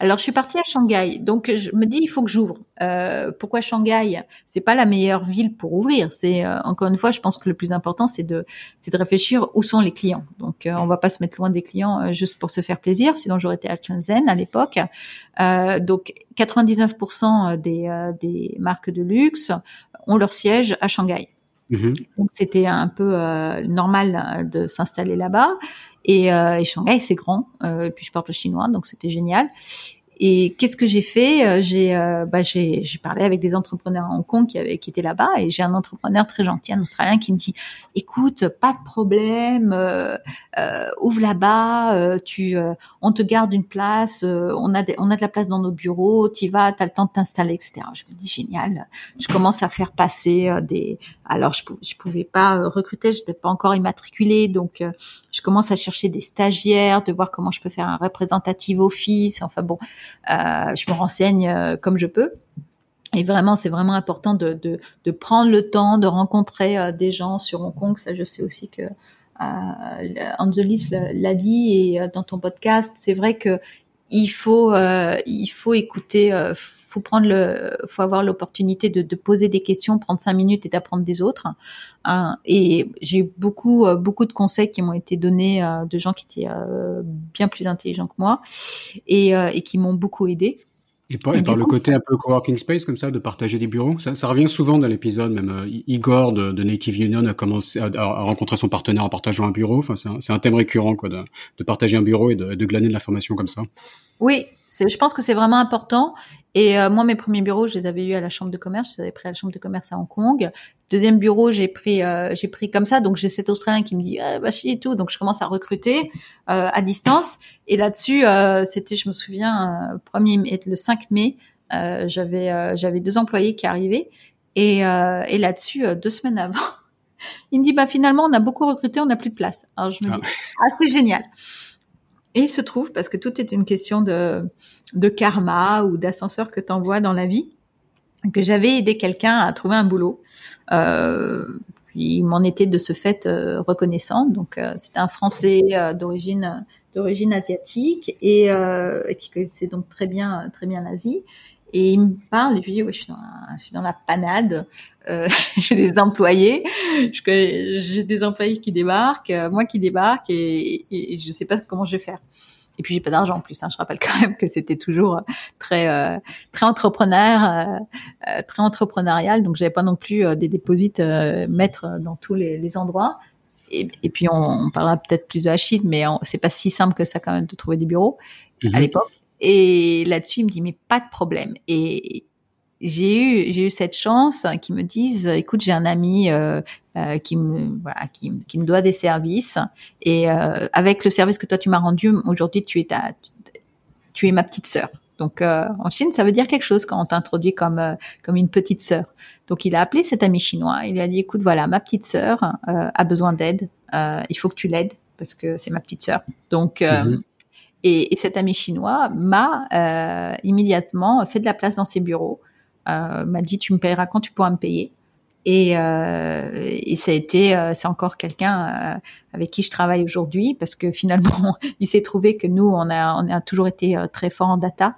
Alors, je suis partie à Shanghai, donc je me dis il faut que j'ouvre. Euh, pourquoi Shanghai? C'est pas la meilleure ville pour ouvrir. C'est euh, encore une fois, je pense que le plus important, c'est de c'est de réfléchir où sont les clients. Donc, euh, on va pas se mettre loin des clients euh, juste pour se faire plaisir. Sinon, j'aurais été à Shenzhen à l'époque. donc, 99% des des marques de luxe ont leur siège à Shanghai. Mm-hmm. Donc, c'était un peu normal de s'installer là-bas. Et, euh, Shanghai, c'est grand. Euh, et puis je parle chinois, donc c'était génial. Et qu'est-ce que j'ai fait? Euh, J'ai euh, bah, j'ai parlé avec des entrepreneurs à Hong Kong qui, avaient, qui étaient là-bas et j'ai un entrepreneur très gentil, un Australien, qui me dit "Écoute, pas de problème, euh, euh ouvre là-bas, euh, tu, on te garde une place, on a on a de la place dans nos bureaux, tu vas, t'as le temps de t'installer, etc." Je me dis génial. Je commence à faire passer des. Alors je je pouvais pas recruter, j'étais pas encore immatriculée, donc je commence à chercher des stagiaires, de voir comment je peux faire un représentatif office. Enfin bon. Euh, je me renseigne euh, comme je peux. Et vraiment, c'est vraiment important de, prendre le temps de rencontrer euh, des gens sur Hong Kong. Ça, je sais aussi que euh, Angelis l'a dit et dans ton podcast, c'est vrai que il faut euh, il faut écouter, euh, faut prendre le, faut avoir l'opportunité de, poser des questions, prendre cinq minutes et d'apprendre des autres. Hein. et j'ai beaucoup beaucoup de conseils qui m'ont été donnés de gens qui étaient bien plus intelligents que moi et, et qui m'ont beaucoup aidé. Et par, le côté un peu coworking space comme ça, de partager des bureaux, ça, ça revient souvent dans l'épisode. Même euh, Igor de, de, Native Union a commencé à, à, rencontrer son partenaire en partageant un bureau. Enfin, c'est un, un, thème récurrent quoi, de, de partager un bureau et de, de glaner de l'information comme ça. Oui, je pense que c'est vraiment important. Et euh, moi, mes premiers bureaux, je les avais eu à la chambre de commerce. Je les avais pris à la chambre de commerce à Hong Kong. Deuxième bureau, j'ai pris, euh, j'ai pris comme ça. Donc j'ai cet Australien qui me dit, ah, bah et tout. Donc je commence à recruter euh, à distance. Et là-dessus, c'était, je me souviens, premier le 5 mai, j'avais j'avais deux employés qui arrivaient. Et, et là-dessus, deux semaines avant, il me dit, bah finalement, on a beaucoup recruté, on n'a plus de place. Alors je me ah dis, ah c'est génial. Et il se trouve, parce que tout est une question de, karma ou d'ascenseur que tu envoies dans la vie, que j'avais aidé quelqu'un à trouver un boulot. Euh, il m'en était de ce fait euh, reconnaissant. Donc euh, c'était un Français euh, d'origine asiatique et qui connaissait donc très bien l'Asie. Et il me parle et dis, ouais, je suis dans, la, je suis dans la panade. Euh, j'ai des employés, j'ai des employés qui débarquent, euh, moi qui débarque et, et, je sais pas comment je vais faire. Et puis j'ai pas d'argent en plus. Hein. Je rappelle quand même que c'était toujours très euh, très entrepreneur, euh, euh, très entrepreneurial. Donc j'avais pas non plus des déposites mettre dans tous les, les endroits. Et, et, puis on, on parlera peut-être plus de Achille, mais c'est pas si simple que ça quand même de trouver des bureaux à mhm. l'époque. Et là-dessus, il me dit, mais pas de problème. Et j'ai eu, j'ai eu cette chance qu'ils me disent, écoute, j'ai un ami euh, euh, qui me, voilà, qui, qui, me doit des services. Et euh, avec le service que toi tu m'as rendu, aujourd'hui, tu es ta, tu es ma petite sœur. Donc en Chine, ça veut dire quelque chose quand on t'introduit comme comme une petite sœur. Donc il a appelé cet ami chinois. Il lui a dit, écoute, voilà, ma petite sœur a besoin d'aide. il faut que tu l'aides parce que c'est ma petite sœur. Donc mm-hmm. Et, et cet ami chinois m'a euh, immédiatement fait de la place dans ses bureaux, euh, m'a dit tu me payeras quand tu pourras me payer. Et, euh, et ça a été, euh, c'est encore quelqu'un euh, avec qui je travaille aujourd'hui parce que finalement, il s'est trouvé que nous, on a, on a toujours été euh, très fort en data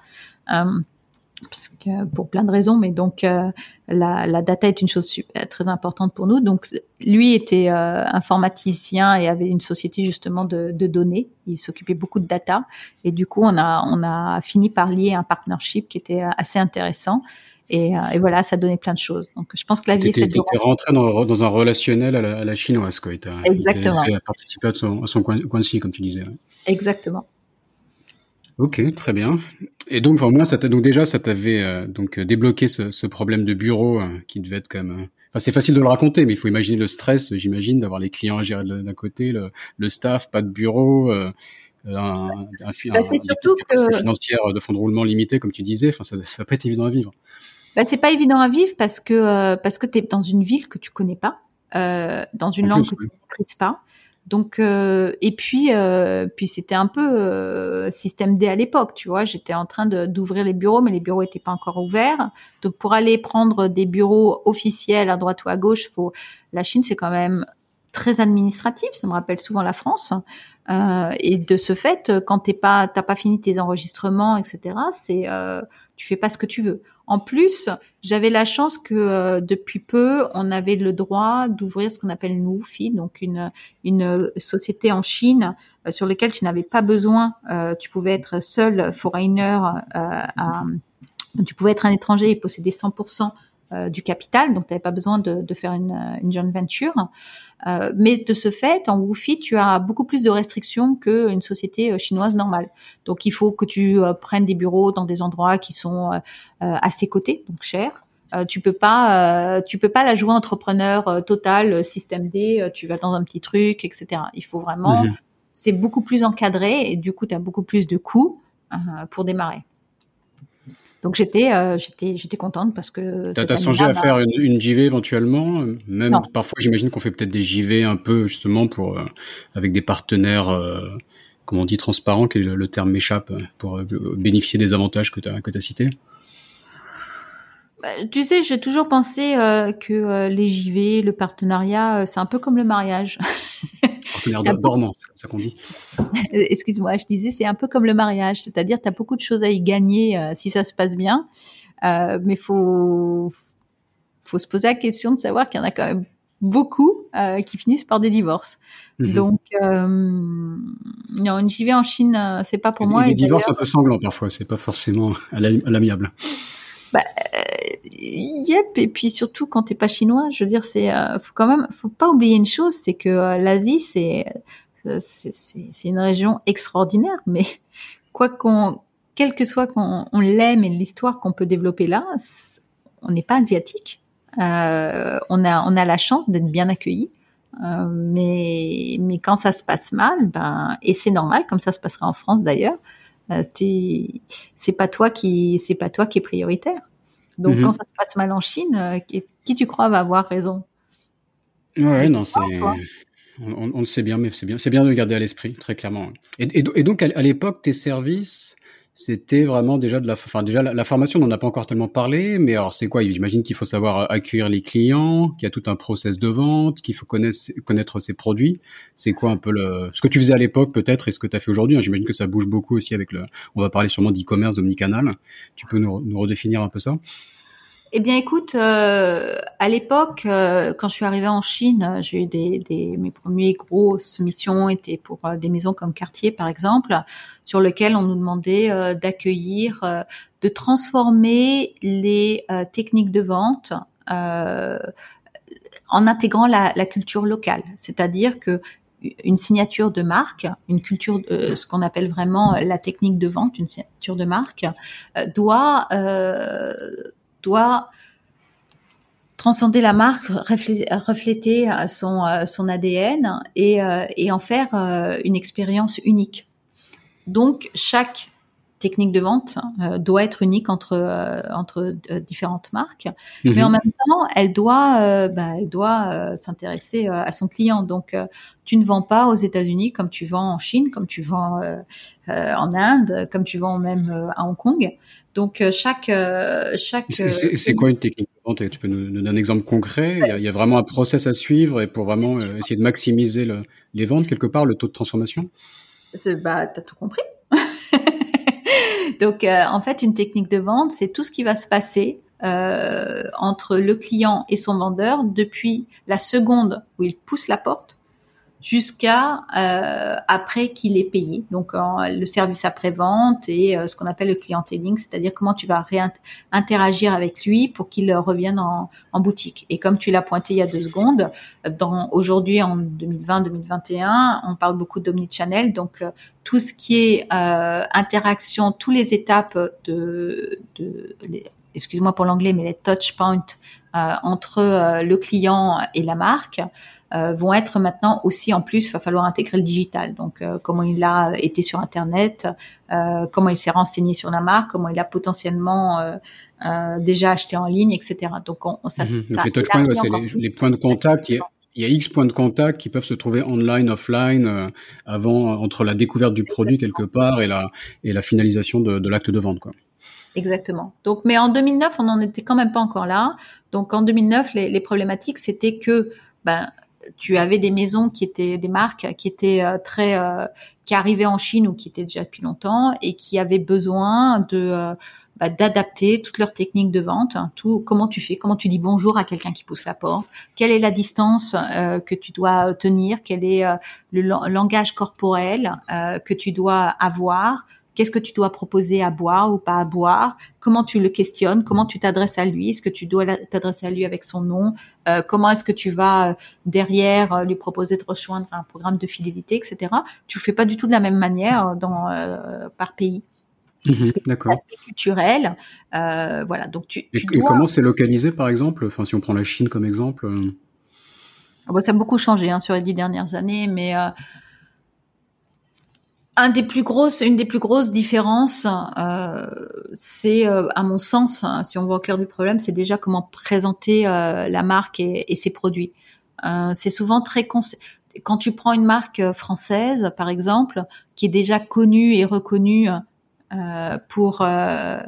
pour plein de raisons, mais donc euh, la, la, data est une chose super, très importante pour nous. Donc lui était euh, informaticien et avait une société justement de, de données. Il s'occupait beaucoup de data et du coup on a on a fini par lier un partnership qui était assez intéressant. Et, euh, et voilà, ça donnait plein de choses. Donc je pense que la vie est faite de. rentré dans, dans, un relationnel à la, à la chinoise, quoi. Exactement. Il a participé à son, à son coin, coin comme tu disais. Exactement. Ok, très bien. Et donc pour moi, ça donc déjà, ça t'avait euh, donc débloqué ce, ce, problème de bureau euh, qui devait être quand même. Euh, enfin, c'est facile de le raconter, mais il faut imaginer le stress, j'imagine, d'avoir les clients à gérer d'un côté, le, le, staff, pas de bureau, un, un, bah, surtout que... financière de fonds de roulement limité, comme tu disais. Enfin, ça, ça va pas être évident à vivre. Bah, c'est pas évident à vivre parce que parce que tu es dans une ville que tu connais pas, dans une langue que tu ne maîtrises pas. Donc et puis puis c'était un peu système D à l'époque, tu vois. J'étais en train d'ouvrir les bureaux, mais les bureaux étaient pas encore ouverts. Donc pour aller prendre des bureaux officiels à droite ou à gauche, faut la Chine c'est quand même très administratif. Ça me rappelle souvent la France. Euh, et de ce fait, quand t'es pas, t'as pas fini tes enregistrements, etc., c'est, euh, tu fais pas ce que tu veux. En plus, j'avais la chance que euh, depuis peu, on avait le droit d'ouvrir ce qu'on appelle une donc une une société en Chine euh, sur laquelle tu n'avais pas besoin, euh, tu pouvais être seul foreigner, tu pouvais être un étranger et posséder 100% du capital, donc tu n'avais pas besoin de, de faire une, une joint venture. Euh, mais de ce fait, en WUFI, tu as beaucoup plus de restrictions qu'une société euh, chinoise normale. Donc, il faut que tu euh, prennes des bureaux dans des endroits qui sont à ses côtés, donc chers. tu peux pas, tu peux pas la jouer entrepreneur total, système D. tu vas dans un petit truc, etc. Il faut vraiment, c'est beaucoup plus encadré et du coup, tu as beaucoup plus de coûts pour démarrer. Donc j'étais euh, j'étais j'étais contente parce que. T'as as songé à faire une, une, JV éventuellement, même parfois j'imagine qu'on fait peut-être des JV un peu justement pour euh, avec des partenaires. Euh, comment on dit transparents, que le, terme m'échappe, pour bénéficier des avantages que tu as, que as cités? bah, tu sais, j'ai toujours pensé que les JV, le partenariat, c'est un peu comme le mariage. Partenaire dormant, c'est ça qu'on dit. Excuse-moi, je disais, c'est un peu comme le mariage, c'est-à-dire tu as beaucoup de choses à y gagner euh, si ça se passe bien, euh, mais faut faut se poser la question de savoir qu'il y en a quand même beaucoup euh, qui finissent par des divorces. Mhm. Donc, euh, non, une JV en Chine, c'est pas pour moi. Les divorces un peu sanglants parfois, c'est pas forcément à l'amiable. Et puis surtout quand t'es pas chinois, je veux dire, c'est euh, faut quand même, faut pas oublier une chose, c'est que euh, l'Asie, c'est c'est une région extraordinaire, mais quoi qu'on, quel que soit qu'on on, l'aime et l'histoire qu'on peut développer là, on n'est pas asiatique. Euh, on a on a la chance d'être bien accueillis. Euh, mais mais quand ça se passe mal, ben et c'est normal, comme ça se passerait en France d'ailleurs. Euh, c'est pas toi qui c'est pas toi qui est prioritaire. Donc, mhm. quand ça se passe mal en Chine, euh, qui, tu crois va avoir raison? Ouais, non, c'est. On, on, le sait bien, mais c'est bien, c'est bien de le garder à l'esprit, très clairement. Et, et, donc, à, l'époque, tes services, c'était vraiment déjà de la, enfin déjà la, formation, on n'en a pas encore tellement parlé, mais alors c'est quoi? J'imagine qu'il faut savoir accueillir les clients, qu'il y a tout un process de vente, qu'il faut connaître, ses produits. C'est quoi un peu le, ce que tu faisais à l'époque peut-être et ce que tu as fait aujourd'hui? J'imagine que ça bouge beaucoup aussi avec le, on va parler sûrement d'e-commerce omnicanal. Tu peux nous redéfinir un peu ça? Eh bien, écoute, euh, à l'époque, euh, quand je suis arrivée en Chine, j'ai eu des, des, mes premières grosses missions étaient pour euh, des maisons comme Cartier, par exemple, sur lesquelles on nous demandait d'accueillir, de transformer les techniques de vente en intégrant la, la culture locale. C'est-à-dire que une signature de marque, une culture, de, ce qu'on appelle vraiment la technique de vente, une signature de marque, doit doit transcender la marque, refléter son, son ADN et, euh, et en faire euh, une expérience unique. Donc, chaque technique de vente euh, doit être unique entre entre différentes marques, mais en mhm. même temps, elle doit bah, elle doit s'intéresser à son client. Donc, tu ne vends pas aux États-Unis comme tu vends en Chine, comme tu vends en Inde, comme tu vends même à Hong Kong. Donc euh, chaque euh, chaque. C'est euh, quoi une technique de vente Tu peux nous, donner un exemple concret il y, a, vraiment un process à suivre et pour vraiment essayer de maximiser les ventes quelque part, le taux de transformation? Bah t'as tout compris. Donc en fait une technique de vente c'est tout ce qui va se passer entre le client et son vendeur depuis la seconde où il pousse la porte jusqu'à euh, après qu'il ait payé. Donc le service après-vente et euh, ce qu'on appelle le clienteling, c'est-à-dire comment tu vas interagir avec lui pour qu'il revienne en, boutique. Et comme tu l'as pointé il y a deux secondes, dans aujourd'hui en 2020-2021, on parle beaucoup d'omnichannel, donc euh, tout ce qui est euh, interaction, toutes les étapes de, de excuse-moi pour l'anglais, mais les touch points euh, entre le client et la marque. Euh, vont être maintenant aussi en plus, il va falloir intégrer le digital. Donc euh, comment il a été sur Internet, euh, comment il s'est renseigné sur la marque, comment il a potentiellement déjà acheté en ligne, etc. Donc on, ça, mmh. ça les, les, points de contact. Il il y a X points de contact qui peuvent se trouver online, offline, avant entre la découverte du produit quelque part et la et la finalisation de, de l'acte de vente, quoi. Exactement. Donc, mais en 2009, on n'en était quand même pas encore là. Donc, en 2009, les, les problématiques, c'était que ben tu avais des maisons qui étaient des marques qui étaient euh, très euh, qui arrivaient en Chine ou qui étaient déjà depuis longtemps et qui avaient besoin de euh, bah, d'adapter toutes leurs techniques de vente, hein, tout. Comment tu fais, comment tu dis bonjour à quelqu'un qui pousse la porte, quelle est la distance que tu dois tenir, quel est le langage corporel que tu dois avoir, Qu'est-ce que tu dois proposer à boire ou pas à boire? Comment tu le questionnes? Comment tu t'adresses à lui? Est-ce que tu dois t'adresser à lui avec son nom? Euh, Comment est-ce que tu vas euh, derrière euh, lui proposer de rejoindre un programme de fidélité, etc. Tu le fais pas du tout de la même manière dans par pays. Mhm, d'accord. Aspect culturel, voilà. Donc tu. Et, comment c'est localisé, par exemple? Enfin, si on prend la Chine comme exemple. Ah bah, ça a beaucoup changé hein, sur les dix dernières années, mais un des plus grosses, une des plus grosses différences, euh, c'est, euh, à mon sens, hein, si on voit au cœur du problème, c'est déjà comment présenter euh, la marque et, ses produits. c'est souvent très quand tu prends une marque française, par exemple, qui est déjà connue et reconnue euh, pour euh,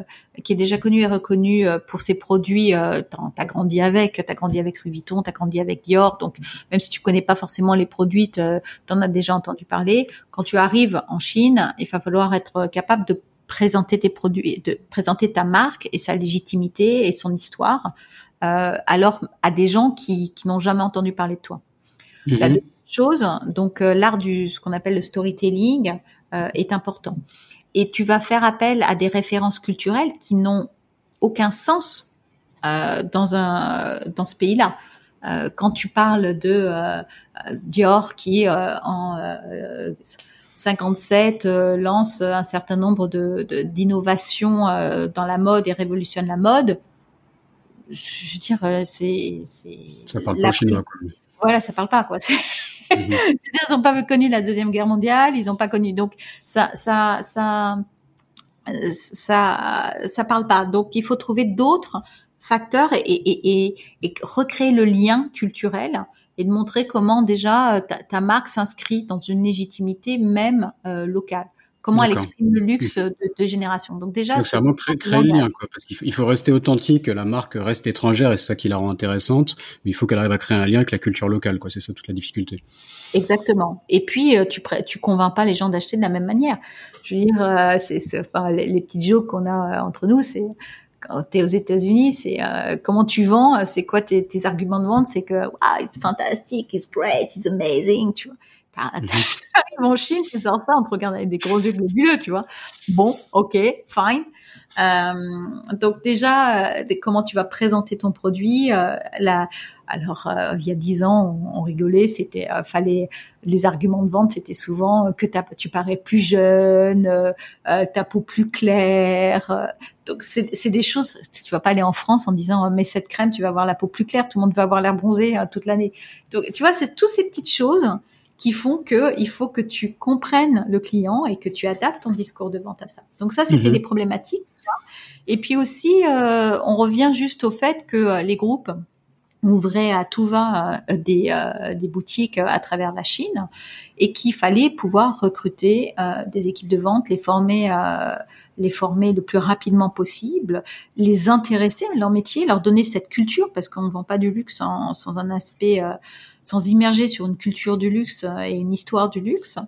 qui est déjà connu et reconnu euh, pour ses produits. T'as grandi avec, t'as grandi avec Louis Vuitton, t'as grandi avec Dior. Donc même si tu connais pas forcément les produits, t'en as déjà entendu parler. Quand tu arrives en Chine, il va falloir être capable de présenter tes produits, de présenter ta marque et sa légitimité et son histoire. Alors à des gens qui, qui n'ont jamais entendu parler de toi. La mhm. deuxième chose, donc l'art du ce qu'on appelle le storytelling est important et tu vas faire appel à des références culturelles qui n'ont aucun sens euh, dans un dans ce pays-là. Euh, quand tu parles de euh, Dior qui en 57 euh, lance un certain nombre de d'innovations dans la mode et révolutionne la mode, je veux dire c'est c'est ça parle pas chinois quoi. Voilà, ça parle pas quoi. Mhm. ils n'ont pas connu la deuxième guerre mondiale, ils n'ont pas connu. Donc ça, ça, ça, ça, ça parle pas. Donc il faut trouver d'autres facteurs et, et, et, et, recréer le lien culturel et de montrer comment déjà euh, ta, ta marque s'inscrit dans une légitimité même euh, locale comment elle exprime le luxe de, de génération. Donc déjà, c'est vraiment créer, créer le lien, quoi, parce qu'il faut, rester authentique, la marque reste étrangère et c'est ça qui la rend intéressante, mais il faut qu'elle arrive à créer un lien avec la culture locale, quoi. C'est ça toute la difficulté. Exactement. Et puis euh, tu tu convaincs pas les gens d'acheter de la même manière. Je veux dire, euh, c'est enfin, les, les petits jokes qu'on a euh, entre nous, c'est quand tu es aux États-Unis, c'est comment tu vends, c'est quoi tes, tes, arguments de vente, c'est que wow, it's fantastic, it's great, it's amazing, tu vois. T'arrives en Chine, tu sors ça, on te regarde avec des gros yeux globuleux, tu vois. Bon, ok, fine. Euh, donc déjà, euh, comment tu vas présenter ton produit euh, la, alors, il y a dix ans, on, rigolait, c'était, fallait, les arguments de vente, c'était souvent que tu parais plus jeune, ta peau plus claire. donc, c'est des choses, tu vas pas aller en France en disant, mais cette crème, tu vas avoir la peau plus claire, tout le monde va avoir l'air bronzé toute l'année. Donc, tu vois, c'est toutes ces petites choses qui font que il faut que tu comprennes le client et que tu adaptes ton discours de vente à ça. Donc ça, c'était des mhm. problématiques. Et puis aussi, euh, on revient juste au fait que euh, les groupes ouvraient à tout va euh, des, des boutiques à travers la Chine et qu'il fallait pouvoir recruter des équipes de vente, les former, les former le plus rapidement possible, les intéresser à leur métier, leur donner cette culture parce qu'on ne vend pas du luxe sans, sans un aspect sans immerger sur une culture du luxe euh, et une histoire du luxe.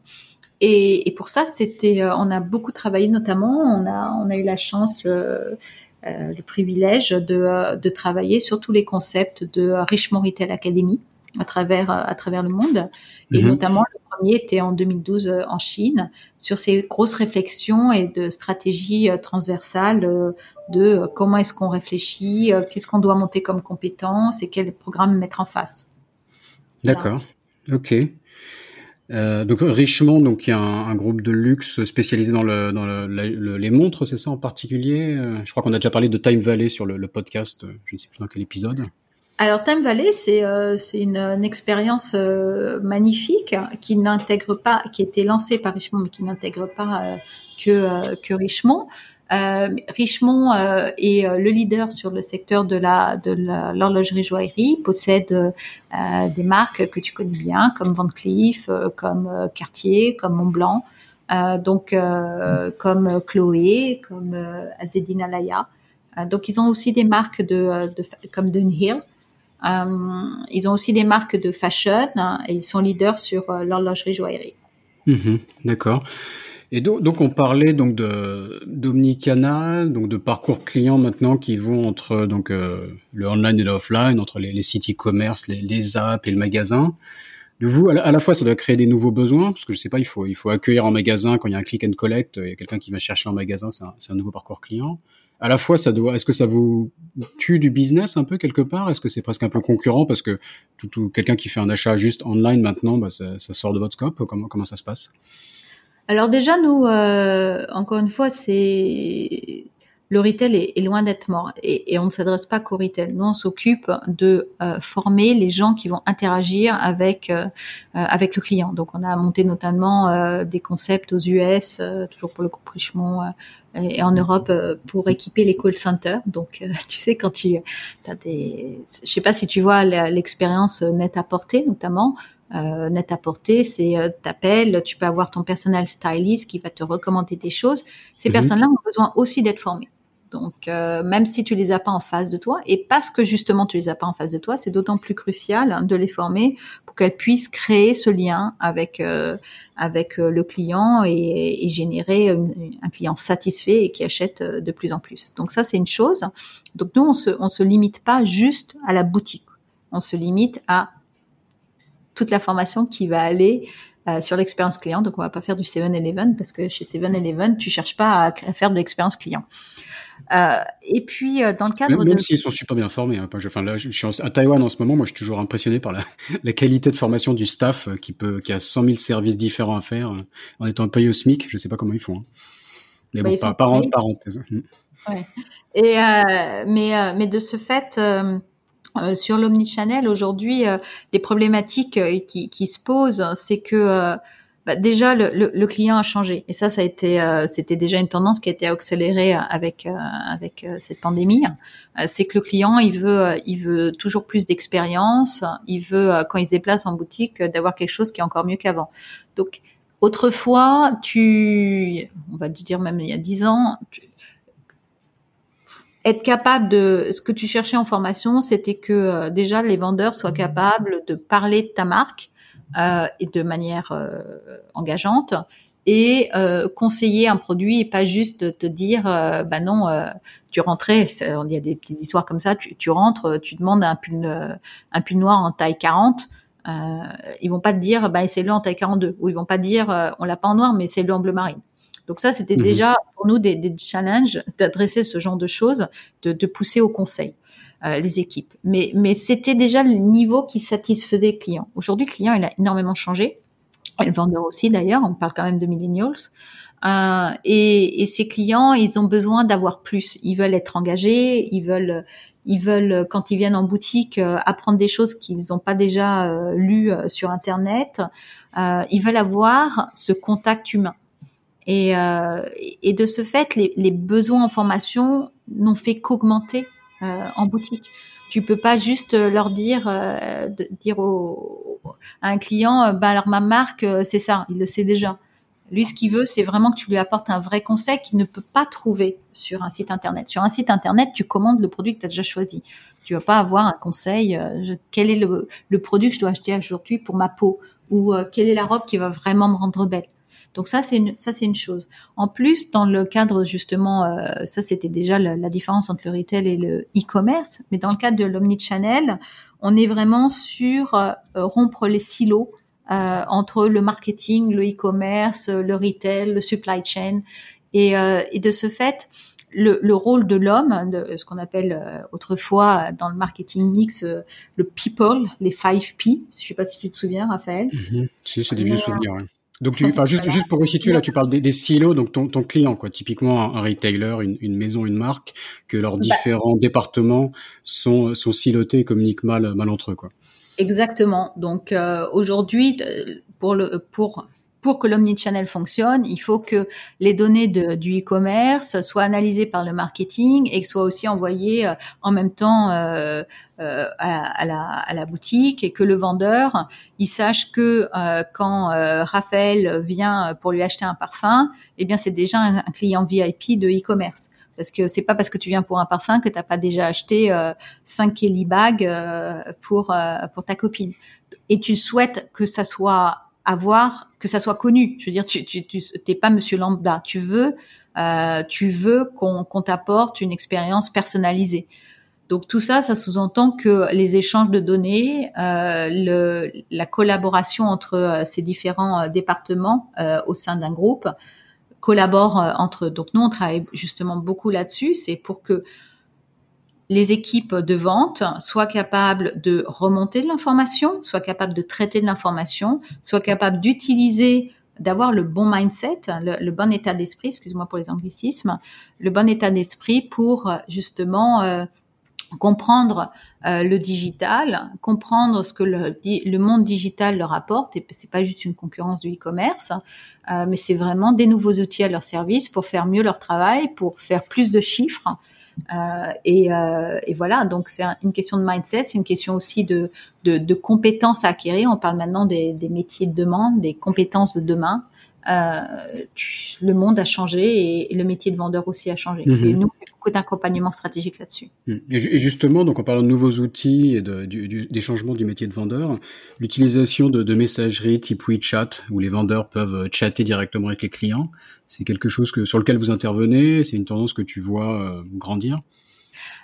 Et, et pour ça, c'était, euh, on a beaucoup travaillé, notamment, on a, on a eu la chance, euh, le privilège de, de travailler sur tous les concepts de Richmond Retail Academy à travers, à travers le monde. Et mhm. notamment, le premier était en 2012 en Chine, sur ces grosses réflexions et de stratégies transversales de comment est-ce qu'on réfléchit, qu'est-ce qu'on doit monter comme compétences et quels programmes mettre en face. D'accord. Ok. Euh, donc Richemont, donc il y a un, groupe de luxe spécialisé dans, le, dans le, les montres, c'est ça en particulier. Euh, je crois qu'on a déjà parlé de Time Valley sur le, podcast. Euh, je ne sais plus dans quel épisode. Alors Time Valley, c'est c'est une, une, expérience magnifique qui n'intègre pas, qui a été lancée par Richemont, mais qui n'intègre pas que que Richemont. Euh, Richemont euh, est euh, le leader sur le secteur de la de l'horlogerie joaillerie, possède des marques que tu connais bien, comme Van Cleef, comme Cartier, comme Montblanc, donc comme Chloé, comme Azedine Alaya. donc ils ont aussi des marques de comme Dunhill. ils ont aussi des marques de fashion hein, et ils sont leaders sur l'horlogerie joaillerie. Mmh D'accord. Et donc, donc, on parlait donc de d'omnicanal, donc de parcours clients maintenant qui vont entre donc euh, le online et l'offline, entre les, les sites e-commerce, les, les, apps et le magasin. De vous, à la, fois, ça doit créer des nouveaux besoins parce que je sais pas, il faut il faut accueillir en magasin quand il y a un click and collect, il y a quelqu'un qui va chercher en magasin, c'est un, un, nouveau parcours client. À la fois, ça doit, est-ce que ça vous tue du business un peu quelque part? Est-ce que c'est presque un peu concurrent parce que tout, tout quelqu'un qui fait un achat juste online maintenant, bah, ça, ça sort de votre scope? Comment comment ça se passe? Alors déjà, nous, euh, encore une fois, c'est le retail est, loin d'être mort et, on ne s'adresse pas qu'au retail. Nous, on s'occupe de euh, former les gens qui vont interagir avec euh, avec le client. Donc, on a monté notamment des concepts aux US, toujours pour le groupe Richemont, et en Europe pour équiper les call centers. Donc, tu sais, quand tu as des, je sais pas si tu vois l'expérience net à porter, notamment euh, net à porter, c'est euh, t'appelles, tu peux avoir ton personnel stylist qui va te recommander des choses. Ces mhm. personnes-là ont besoin aussi d'être formées. Donc, euh, même si tu les as pas en face de toi, et parce que justement tu les as pas en face de toi, c'est d'autant plus crucial hein, de les former pour qu'elles puissent créer ce lien avec euh, avec euh, le client et, et générer un client satisfait et qui achète de plus en plus. Donc ça, c'est une chose. Donc nous, on se on se limite pas juste à la boutique. On se limite à toute la formation qui va aller euh, sur l'expérience client. Donc, on va pas faire du 7-Eleven parce que chez 7-Eleven, tu cherches pas à, faire de l'expérience client. Euh, et puis, euh, dans le cadre même, même s'ils sont super bien formés. Hein, je, enfin, là, je, suis à Taïwan en ce moment. Moi, je suis toujours impressionné par la, la, qualité de formation du staff qui peut, qui a 100 000 services différents à faire en étant payé au SMIC. Je sais pas comment ils font. Hein. Mais bah, bon, par, parenthèse. Hein. Ouais. Et mais mais de ce fait, euh, sur l'omnichannel, aujourd'hui, euh, les problématiques euh, qui, se posent, c'est que bah, déjà le, client a changé, et ça, ça a été, c'était déjà une tendance qui a été accélérée avec avec cette pandémie. c'est que le client, il veut, il veut toujours plus d'expérience, il veut quand il se déplace en boutique d'avoir quelque chose qui est encore mieux qu'avant. Donc Autrefois, tu, on va dire même il y a dix ans, tu, être capable de ce que tu cherchais en formation, c'était que euh, déjà les vendeurs soient capables de parler de ta marque euh, et de manière euh, engageante et euh, conseiller un produit et pas juste te dire bah non tu rentrais il y a des petites histoires comme ça tu, tu rentres tu demandes un pull un pull noir en taille 40 euh, ils vont pas te dire bah c'est le en taille 42 ou ils vont pas dire on l'a pas en noir mais c'est le bleu marine donc ça, c'était mhm. déjà pour nous des, des challenges d'adresser ce genre de choses, de, de pousser au conseil. Euh, les équipes. Mais, mais c'était déjà le niveau qui satisfaisait le client. Aujourd'hui, le client, il a énormément changé. Le vendeur aussi, d'ailleurs. On parle quand même de millennials. Euh, et, et ces clients, ils ont besoin d'avoir plus. Ils veulent être engagés. Ils veulent, ils veulent quand ils viennent en boutique euh, apprendre des choses qu'ils n'ont pas déjà euh, lues euh, sur Internet. ils veulent avoir ce contact humain. Et, euh, et de ce fait, les, besoins en formation n'ont fait qu'augmenter euh, en boutique. Tu peux pas juste leur dire, euh, de, dire au, à un client, bah alors ma marque, c'est ça, il le sait déjà. Lui, ce qu'il veut, c'est vraiment que tu lui apportes un vrai conseil qu'il ne peut pas trouver sur un site internet. Sur un site internet, tu commandes le produit que tu as déjà choisi. Tu vas pas avoir un conseil. Quel est le, produit que je dois acheter aujourd'hui pour ma peau? Ou quelle est la robe qui va vraiment me rendre belle? Donc ça c'est une, ça c'est une chose. En plus dans le cadre justement euh, ça c'était déjà la, différence entre le retail et le e-commerce, mais dans le cadre de l'omnichannel, on est vraiment sur euh, rompre les silos euh, entre le marketing, le e-commerce, le retail, le supply chain et, et de ce fait le, le, rôle de l'homme, de ce qu'on appelle autrefois dans le marketing mix le people, les 5 P. Je sais pas si tu te souviens, Raphaël. Mm-hmm. Si, c'est des vieux souvenirs. Donc, tu, enfin, juste, juste pour resituer, là, tu parles des, des silos, donc ton, ton, client, quoi. Typiquement, un, retailer, une, une, maison, une marque, que leurs bah différents départements sont, sont silotés et communiquent mal, mal entre eux, quoi. Exactement. Donc, euh, aujourd'hui, pour le, pour pour que l'omnichannel fonctionne, il faut que les données du e-commerce soient analysées par le marketing et soient aussi envoyées euh, en même temps euh, euh, à, la, boutique et que le vendeur, il sache que euh, quand euh, Raphaël vient pour lui acheter un parfum, eh bien c'est déjà un, client VIP de e-commerce. Parce que c'est pas parce que tu viens pour un parfum que tu n'as pas déjà acheté 5 Kelly bags pour pour ta copine. Et tu souhaites que ça soit avoir que ça soit connu. Je veux dire, tu tu t'es pas Monsieur lambda. Tu veux euh, tu veux qu'on t'apporte une expérience personnalisée. Donc tout ça, ça sous-entend que les échanges de données, euh, la collaboration entre euh, ces différents départements au sein d'un groupe collaborent entre. Donc nous, on travaille justement beaucoup là-dessus. C'est pour que les équipes de vente soient capables de remonter de l'information, soient capables de traiter de l'information, soient capables d'utiliser, d'avoir le bon mindset, le, bon état d'esprit, excuse-moi pour les anglicismes, le bon état d'esprit pour justement euh, comprendre euh, le digital, comprendre ce que le, monde digital leur apporte. Et c'est pas juste une concurrence du e-commerce, euh, mais c'est vraiment des nouveaux outils à leur service pour faire mieux leur travail, pour faire plus de chiffres euh, et, euh, et, voilà, donc c'est une question de mindset, c'est une question aussi de, de, de, compétences à acquérir. On parle maintenant des, des, métiers de demande, des compétences de demain. Euh, le monde a changé et, le métier de vendeur aussi a changé. Mhm. Et nous, on fait beaucoup d'accompagnement stratégique là-dessus. Mhm. Et justement, donc en parlant de nouveaux outils et de, du, des changements du métier de vendeur, l'utilisation de, de messagerie type WeChat, où les vendeurs peuvent chatter directement avec les clients, c'est quelque chose que, sur lequel vous intervenez C'est une tendance que tu vois euh, grandir?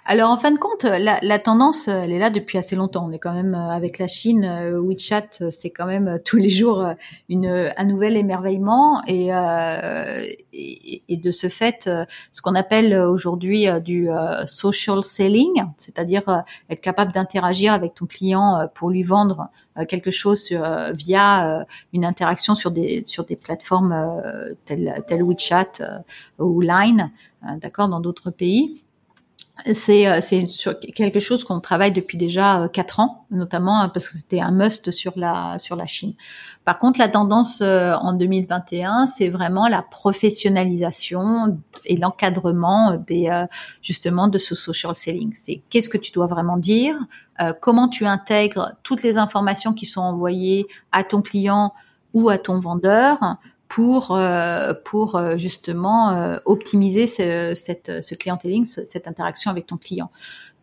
Alors en fin de compte, la, la, tendance, elle est là depuis assez longtemps. On est quand même euh, avec la Chine, euh, WeChat, c'est quand même euh, tous les jours une, un nouvel émerveillement et, et, et de ce fait, ce qu'on appelle aujourd'hui du social selling, c'est-à-dire être capable d'interagir avec ton client pour lui vendre quelque chose via une interaction sur des sur des plateformes telles, telles WeChat ou Line, d'accord, dans d'autres pays c'est euh, c'est quelque chose qu'on travaille depuis déjà euh, quatre ans, notamment euh, parce que c'était un must sur la sur la Chine. Par contre, la tendance en 2021, c'est vraiment la professionnalisation et l'encadrement des justement de ce social selling. C'est qu'est-ce que tu dois vraiment dire, comment tu intègres toutes les informations qui sont envoyées à ton client ou à ton vendeur pour euh, pour euh, justement euh, optimiser ce, cette ce clienteling, cette interaction avec ton client.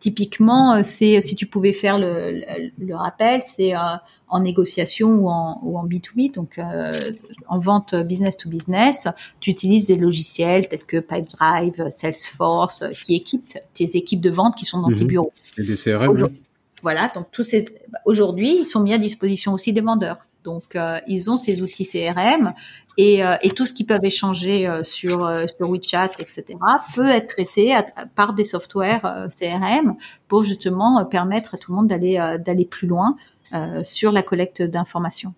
Typiquement, c'est si tu pouvais faire le, le, rappel, c'est en négociation ou en, ou en B2B, donc en vente business to business, tu utilises des logiciels tels que Pipedrive, Salesforce, qui équipent tes équipes de vente qui sont dans tes mhm. bureaux. Et des CRM. Voilà, donc tous ces aujourd'hui, ils sont mis à disposition aussi des vendeurs. Donc, euh, ils ont ces outils CRM et, euh, et tout ce qu'ils peuvent échanger euh, sur, sur WeChat, etc., peut être traité par des softwares CRM pour justement permettre à tout le monde d'aller plus loin sur la collecte d'informations.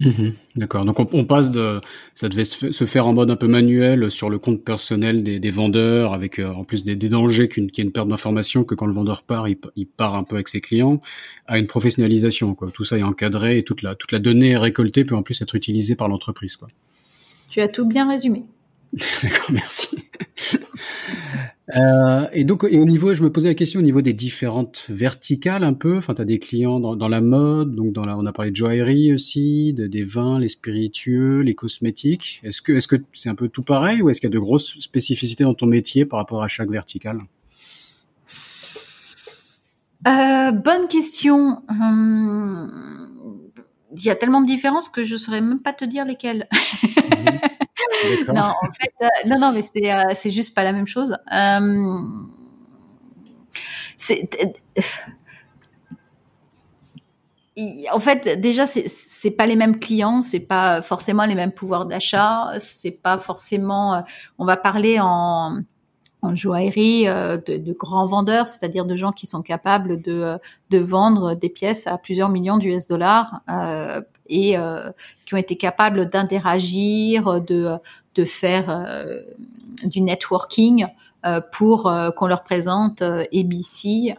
Mhm. D'accord. Donc on, passe de, ça devait se faire en mode un peu manuel sur le compte personnel des, vendeurs, avec euh, en plus des, dangers qu'il y ait une perte d'information, que quand le vendeur part, il, part un peu avec ses clients, à une professionnalisation. Tout ça est encadré et toute la toute la donnée récoltée peut en plus être utilisée par l'entreprise. Tu as tout bien résumé. D'accord, merci. Euh, et donc, et au niveau, je me posais la question au niveau des différentes verticales un peu. Enfin, tu as des clients dans, dans, la mode, donc dans la, on a parlé de joaillerie aussi, de, des vins, les spiritueux, les cosmétiques. Est-ce que est-ce que c'est un peu tout pareil ou est-ce qu'il y a de grosses spécificités dans ton métier par rapport à chaque verticale? Euh, Bonne question. Hum, il y a tellement de différences que je saurais même pas te dire lesquelles. Mhm. non, en fait, euh, non, non, mais c'est euh, c'est juste pas la même chose. Euh, c'est en fait, déjà, c'est c'est pas les mêmes clients, c'est pas forcément les mêmes pouvoirs d'achat, c'est pas forcément. On va parler en en joaillerie de, de, grands vendeurs, c'est-à-dire de gens qui sont capables de, de vendre des pièces à plusieurs millions d'US dollars euh, et euh, qui ont été capables d'interagir, de, faire euh, du networking euh, pour qu'on leur présente ABC,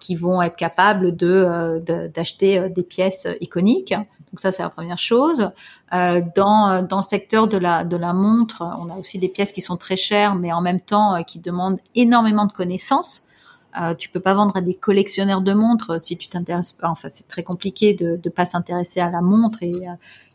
qui vont être capables de d'acheter des pièces iconiques. Donc ça, c'est la première chose. Euh, dans dans le secteur de la de la montre, on a aussi des pièces qui sont très chères, mais en même temps qui demandent énormément de connaissances. Euh, tu peux pas vendre à des collectionneurs de montres si tu t'intéresses pas. Enfin, c'est très compliqué de ne pas s'intéresser à la montre et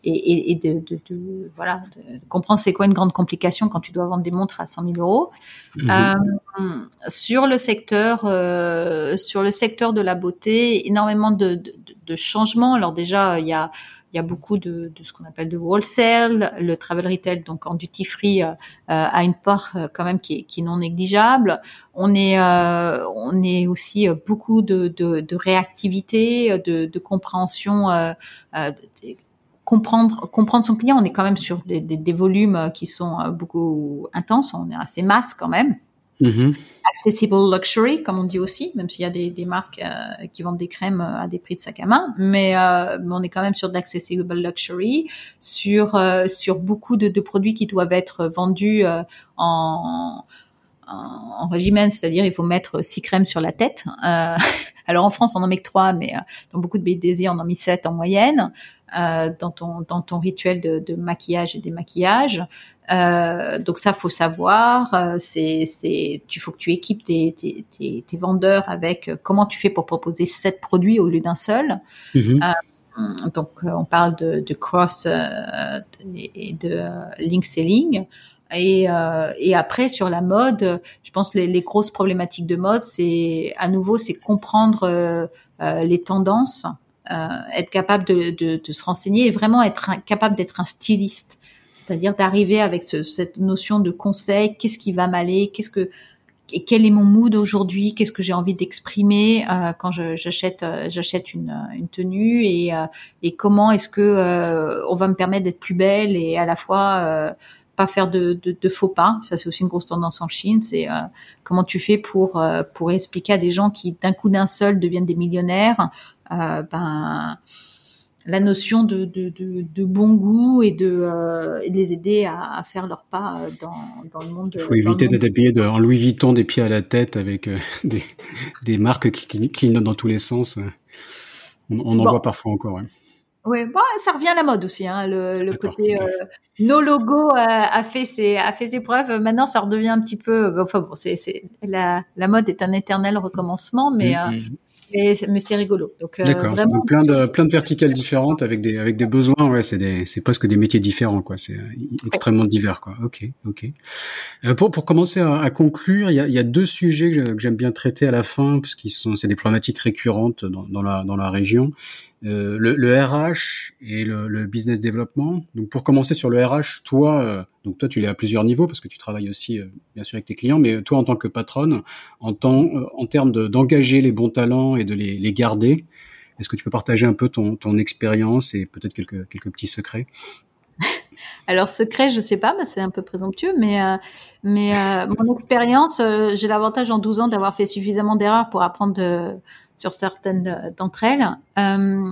et, et, de, de, de, voilà de comprendre c'est quoi une grande complication quand tu dois vendre des montres à 100 000 euros. Mhm. Euh, sur le secteur euh, sur le secteur de la beauté, énormément de, de changements. Alors déjà, il y a il y a beaucoup de, de ce qu'on appelle de wholesale, le travel retail, donc en duty free, euh, a une part euh, quand même qui est, qui est non négligeable. On est, euh, on est aussi beaucoup de, de, de réactivité, de, de compréhension. Euh, comprendre comprendre son client on est quand même sur des, des volumes qui sont beaucoup intenses on est assez masse quand même Mm-hmm. Accessible luxury, comme on dit aussi, même s'il y a des, marques euh, qui vendent des crèmes euh, à des prix de sac à main, mais, euh, on est quand même sur de l'accessible luxury, sur sur beaucoup de, produits qui doivent être vendus en en régime, c'est-à-dire il faut mettre six crèmes sur la tête. Alors en France on en met que trois, mais dans beaucoup de BDZ on en met sept en moyenne. Euh, dans ton dans ton rituel de, de maquillage et démaquillage. Euh, donc ça faut savoir. Euh, c'est c'est tu faut que tu équipes tes, tes, tes, tes, vendeurs avec euh, comment tu fais pour proposer sept produits au lieu d'un seul. Mhm. donc on parle de, de cross et de link selling. Et, euh, et, après sur la mode, je pense que les, les grosses problématiques de mode, c'est à nouveau c'est comprendre euh, les tendances, être capable de, de, de, se renseigner et vraiment être capable d'être un styliste, c'est-à-dire d'arriver avec ce, cette notion de conseil, qu'est-ce qui va m'aller, qu'est-ce que et quel est mon mood aujourd'hui, qu'est-ce que j'ai envie d'exprimer euh, quand j'achète euh, j'achète une, une, tenue et, euh, et comment est-ce que euh, on va me permettre d'être plus belle et à la fois pas faire de, de, de, faux pas. Ça c'est aussi une grosse tendance en Chine. C'est comment tu fais pour pour expliquer à des gens qui d'un coup d'un seul deviennent des millionnaires euh, ben la notion de, de, de, de, bon goût et de, euh, et de les aider à, à, faire leur pas euh, dans, dans le monde. Il faut éviter d'être habillé en Louis Vuitton des pieds à la tête avec euh, des, des marques qui clignotent dans tous les sens. On, on en voit parfois encore. Oui, bon, ça revient à la mode aussi. Hein, le, le côté euh, nos logos a fait ses a fait ses preuves. Maintenant, ça redevient un petit peu. Enfin bon, c'est la la mode est un éternel recommencement, mais mm, mm mais, mais c'est rigolo. Donc, euh, D'accord. Donc plein de plein de verticales différentes avec des avec des besoins. Ouais, c'est des c'est presque des métiers différents quoi. C'est euh, extrêmement divers quoi. Ok, ok. Euh, pour pour commencer à, à conclure, il y a, y a deux sujets que j'aime bien traiter à la fin parce qu'ils sont c'est des problématiques récurrentes dans, dans la dans la région. Euh, le, le, RH et le, le, business développement. Donc pour commencer sur le RH, toi, euh, donc toi tu l'es à plusieurs niveaux parce que tu travailles aussi euh, bien sûr avec tes clients, mais toi en tant que patronne, en, temps, en termes d'engager les bons talents et de les, les garder, est-ce que tu peux partager un peu ton, ton expérience et peut-être quelques, quelques petits secrets? Alors secret, je sais pas, bah, c'est un peu présomptueux, mais euh, mais euh, mon expérience, j'ai l'avantage en 12 ans d'avoir fait suffisamment d'erreurs pour apprendre de, sur certaines d'entre elles. Euh,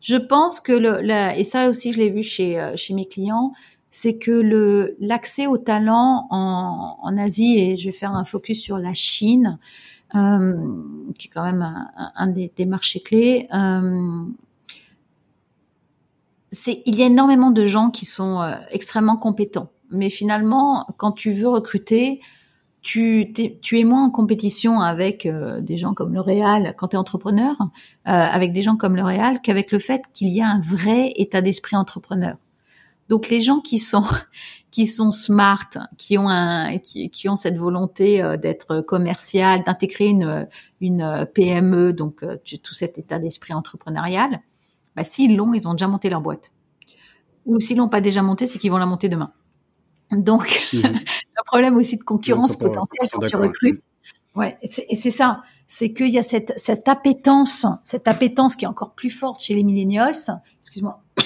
je pense que et ça aussi je l'ai vu chez euh, mes clients, c'est que l'accès au talent en, en Asie et je vais faire un focus sur la Chine, euh, qui est quand même un, des, marchés clés. Euh, il y a énormément de gens qui sont euh, extrêmement compétents, mais finalement quand tu veux recruter, tu, tu es moins en compétition avec euh, des gens comme L'Oréal quand tu es entrepreneur, euh, avec des gens comme L'Oréal, qu'avec le fait qu'il y a un vrai état d'esprit entrepreneur. Donc les gens qui sont qui sont smart, qui ont un qui, qui ont cette volonté euh, d'être commercial, d'intégrer une une PME, donc tout cet état d'esprit entrepreneurial, bah s'ils l'ont, ils ont déjà monté leur boîte. Ou s'ils l'ont pas déjà monté, c'est qu'ils vont la monter demain. Donc, mmh. un problème aussi de concurrence potentielle quand tu recrutes. Ouais, et c'est ça. C'est qu'il y a cette, cette appétence, cette appétence qui est encore plus forte chez les millennials. Excuse-moi.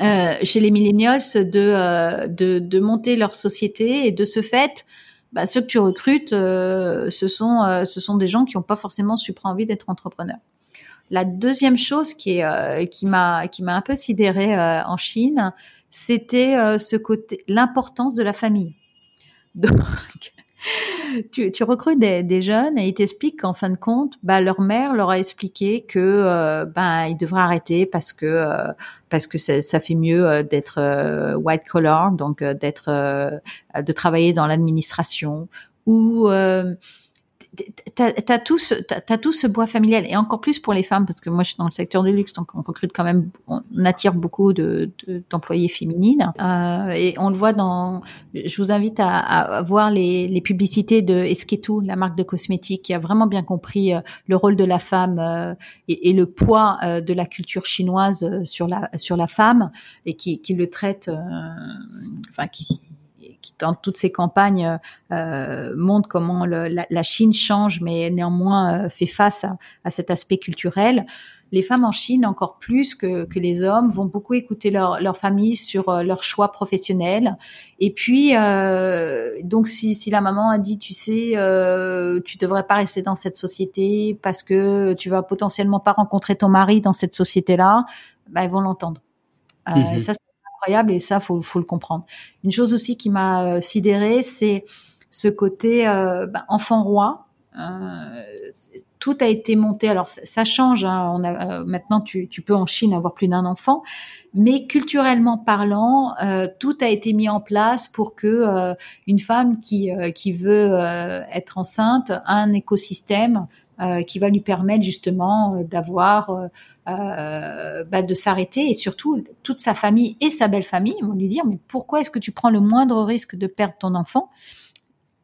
Euh, chez les millennials de, euh, de, de monter leur société et de ce fait, bah, ceux que tu recrutes, euh, ce sont ce sont des gens qui n'ont pas forcément super envie d'être entrepreneurs. La deuxième chose qui est qui m'a qui m'a un peu sidérée en Chine, c'était euh, ce côté, l'importance de la famille. Donc, tu, tu recrutes des, jeunes et ils t'expliquent qu'en fin de compte, bah, leur mère leur a expliqué que euh, ben ils devraient arrêter parce que euh, parce que ça, fait mieux euh, d'être white collar, donc d'être de travailler dans l'administration ou t'as as tout ce t'as tout ce bois familial et encore plus pour les femmes parce que moi je suis dans le secteur du luxe donc on recrute quand même on attire beaucoup de d'employés féminines. Euh, et on le voit dans je vous invite à, à voir les, les publicités de Esquetou la marque de cosmétiques qui a vraiment bien compris euh, le rôle de la femme euh, et, et, le poids euh, de la culture chinoise sur la sur la femme et qui, qui le traite enfin qui qui dans toutes ces campagnes euh, montre comment le, la, la, Chine change, mais néanmoins euh, fait face à, à, cet aspect culturel. Les femmes en Chine, encore plus que, que les hommes, vont beaucoup écouter leur, leur famille sur euh, leur choix professionnel. Et puis, euh, donc, si, si la maman a dit, tu sais, euh, tu devrais pas rester dans cette société parce que tu vas potentiellement pas rencontrer ton mari dans cette société-là, bah, ils vont l'entendre. Euh, mmh ça, et ça, faut, faut le comprendre. Une chose aussi qui m'a euh, sidérée, c'est ce côté euh, ben, enfant roi. Euh, tout a été monté. Alors ça, change. Hein. Maintenant, tu, peux en Chine avoir plus d'un enfant, mais culturellement parlant, tout a été mis en place pour que une femme qui qui veut être enceinte a un écosystème qui va lui permettre justement d'avoir euh, bah, de s'arrêter et surtout toute sa famille et sa belle famille vont lui dire mais pourquoi est-ce que tu prends le moindre risque de perdre ton enfant?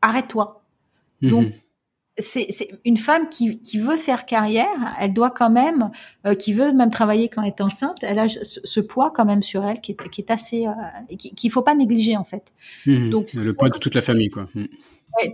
Arrête-toi. Mhm. Donc c'est une femme qui, qui, veut faire carrière, elle doit quand même, euh, qui veut même travailler quand elle est enceinte, elle a ce, poids quand même sur elle qui est, qui est assez, euh, qu'il faut pas négliger en fait. Mhm. Donc le poids de toute la famille quoi.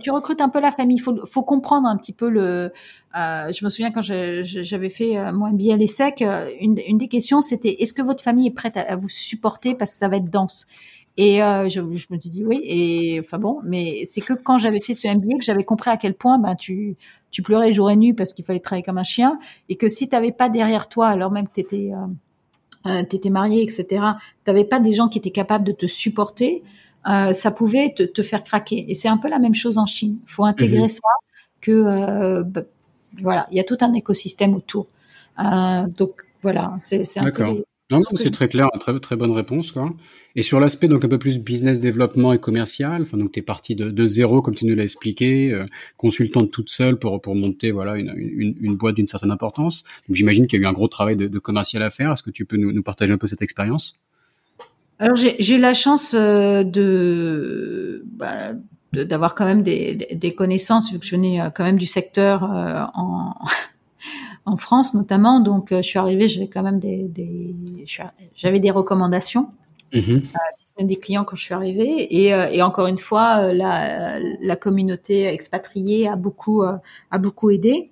Tu recrutes un peu la famille. Il faut, faut comprendre un petit peu le. Euh, je me souviens quand j'avais fait euh, mon MBA à l'ESSEC, euh, une, une des questions c'était est-ce que votre famille est prête à, vous supporter parce que ça va être dense? Et euh, je, me suis dit oui. Et enfin bon, mais c'est que quand j'avais fait ce MBA que j'avais compris à quel point ben tu tu pleurais jour et nuit parce qu'il fallait travailler comme un chien et que si tu n'avais pas derrière toi, alors même que tu étais euh, t'étais marié, etc. Tu n'avais pas des gens qui étaient capables de te supporter. Euh, ça pouvait te, te, faire craquer. Et c'est un peu la même chose en Chine. Il faut intégrer mhm. ça que euh, bah, voilà, il y a tout un écosystème autour. Euh, donc voilà, c'est un peu non, c'est très clair, très très bonne réponse quoi. Et sur l'aspect donc un peu plus business développement et commercial, enfin donc tu es parti de, de, zéro comme tu nous l'as expliqué, euh, consultante toute seule pour pour monter voilà une, une, une boîte d'une certaine importance. Donc j'imagine qu'il y a eu un gros travail de, de commercial à faire. Est-ce que tu peux nous, nous partager un peu cette expérience? Alors j'ai eu la chance euh, de bah, d'avoir quand même des, des, connaissances vu que je venais euh, quand même du secteur euh, en en France notamment. Donc je suis arrivée, j'avais quand même des, des j'avais des recommandations. Mmh. système des clients quand je suis arrivée et, et encore une fois la, la communauté expatriée a beaucoup a beaucoup aidé.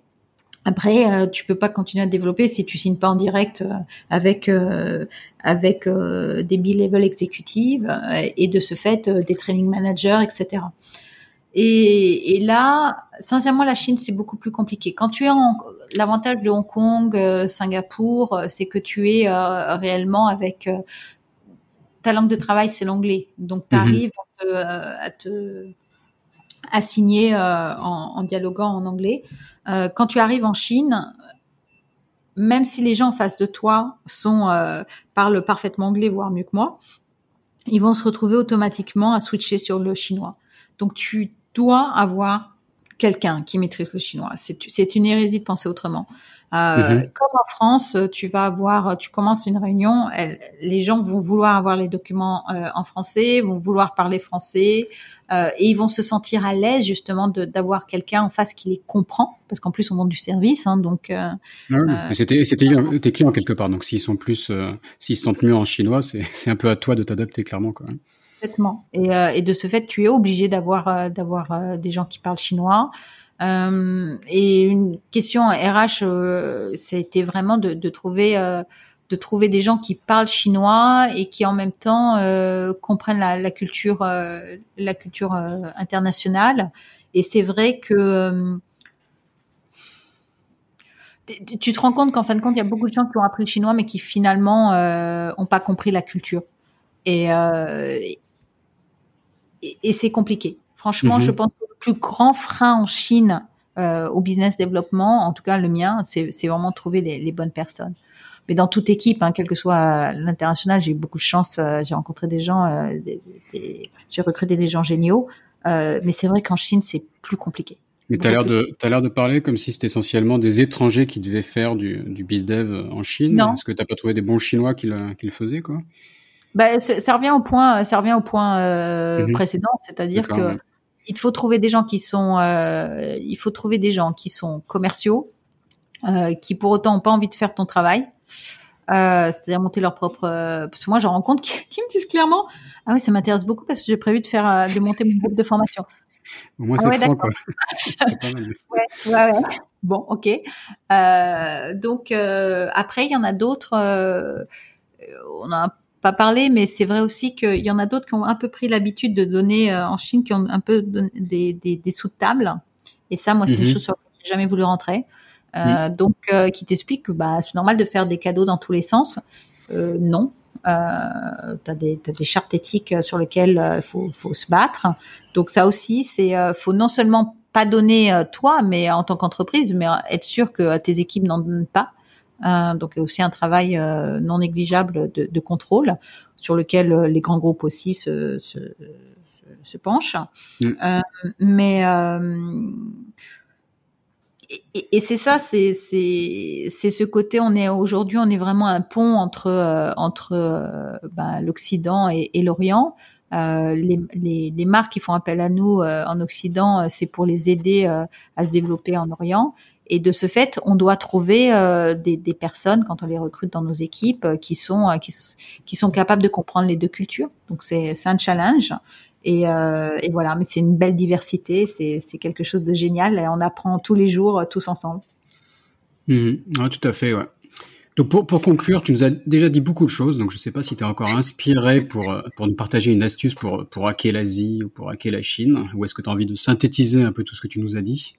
Après, euh, tu peux pas continuer à développer si tu signes pas en direct euh, avec euh, avec des B-level exécutives et de ce fait des training managers, etc. Et, et, là, sincèrement, la Chine c'est beaucoup plus compliqué. Quand tu es en l'avantage de Hong Kong, Singapour, c'est que tu es réellement avec ta langue de travail, c'est l'anglais. Donc, tu arrives mhm. à te, à signer en, en dialoguant en anglais. Euh, quand tu arrives en Chine, même si les gens en face de toi sont euh, parlent parfaitement anglais, voire mieux que moi, ils vont se retrouver automatiquement à switcher sur le chinois. Donc tu dois avoir quelqu'un qui maîtrise le chinois. C'est une hérésie de penser autrement. Euh, mhm. Comme en France, tu vas avoir, tu commences une réunion, les gens vont vouloir avoir les documents euh, en français, vont vouloir parler français, euh, et ils vont se sentir à l'aise justement d'avoir quelqu'un en face qui les comprend, parce qu'en plus on vend du service, hein, donc. Euh, ah c'était c'était tes clients quelque part, donc s'ils sont plus, s'ils se sentent mieux en chinois, c'est un peu à toi de t'adapter clairement quoi. Complètement. Et, et, de ce fait, tu es obligé d'avoir d'avoir des gens qui parlent chinois. Euh, et une question RH, euh, ça a été vraiment de, de trouver euh, de trouver des gens qui parlent chinois et qui en même temps euh, comprennent la, la culture euh, la culture internationale. Et c'est vrai que tu te rends compte qu'en fin de compte, il y a beaucoup de gens qui ont appris le chinois, mais qui finalement euh, ont pas compris la culture. Et, et, et c'est compliqué. Franchement, je mhm. pense que plus grand frein en Chine euh, au business développement, en tout cas le mien, c'est vraiment trouver les, les, bonnes personnes. Mais dans toute équipe, hein, quel que soit l'international, j'ai eu beaucoup de chance. Euh, j'ai rencontré des gens, euh, j'ai recruté des gens géniaux. Euh, mais c'est vrai qu'en Chine, c'est plus compliqué. Mais tu as l'air de, l'air de parler comme si c'était essentiellement des étrangers qui devaient faire du, du bizdev en Chine. Est-ce que tu n'as pas trouvé des bons Chinois qui le, qui le faisaient, quoi? Bah, ça revient au point, ça revient au point euh, mhm. précédent, c'est-à-dire que il faut trouver des gens qui sont, euh, il faut trouver des gens qui sont commerciaux, euh, qui pour autant n'ont pas envie de faire ton travail, euh, c'est-à-dire monter leur propre. Euh, parce que moi, j'en rencontre qui, qui, me disent clairement, ah oui, ça m'intéresse beaucoup parce que j'ai prévu de faire, de monter mon groupe de formation. Au moins, ah c'est franc, quoi. ouais, ouais, ouais. Bon, ok. donc après, il y en a d'autres. on a un pas parler, mais c'est vrai aussi qu'il y en a d'autres qui ont un peu pris l'habitude de donner euh, en Chine, qui ont un peu des, des, des sous de table. Et ça, moi, c'est une mhm. chose sur laquelle j'ai jamais voulu rentrer. Euh, Donc, euh, qui t'explique que bah, c'est normal de faire des cadeaux dans tous les sens. Euh, non. Euh, tu as, des chartes éthiques sur lesquelles il faut, faut, se battre. Donc, ça aussi, c'est faut non seulement pas donner toi, mais en tant qu'entreprise, mais être sûr que tes équipes n'en donnent pas. Euh, donc il y a aussi un travail euh, non négligeable de, de, contrôle sur lequel euh, les grands groupes aussi se, se, se, penchent. Mm. Euh, mais et, et c'est ça, c'est c'est c'est ce côté. On est aujourd'hui, on est vraiment un pont entre entre ben, l'Occident et, et l'Orient. Euh, les, les, les, marques qui font appel à nous en Occident, c'est pour les aider à se développer en Orient. Et de ce fait, on doit trouver euh, des, des, personnes quand on les recrute dans nos équipes euh, qui sont euh, qui, qui, sont capables de comprendre les deux cultures. Donc c'est un challenge. Et, et, voilà, mais c'est une belle diversité, c'est quelque chose de génial et on apprend tous les jours tous ensemble. Mmh. tout à fait, ouais. Donc pour, pour, conclure, tu nous as déjà dit beaucoup de choses, donc je ne sais pas si tu es encore inspiré pour, pour nous partager une astuce pour, pour hacker l'Asie ou pour hacker la Chine, ou est-ce que tu as envie de synthétiser un peu tout ce que tu nous as dit?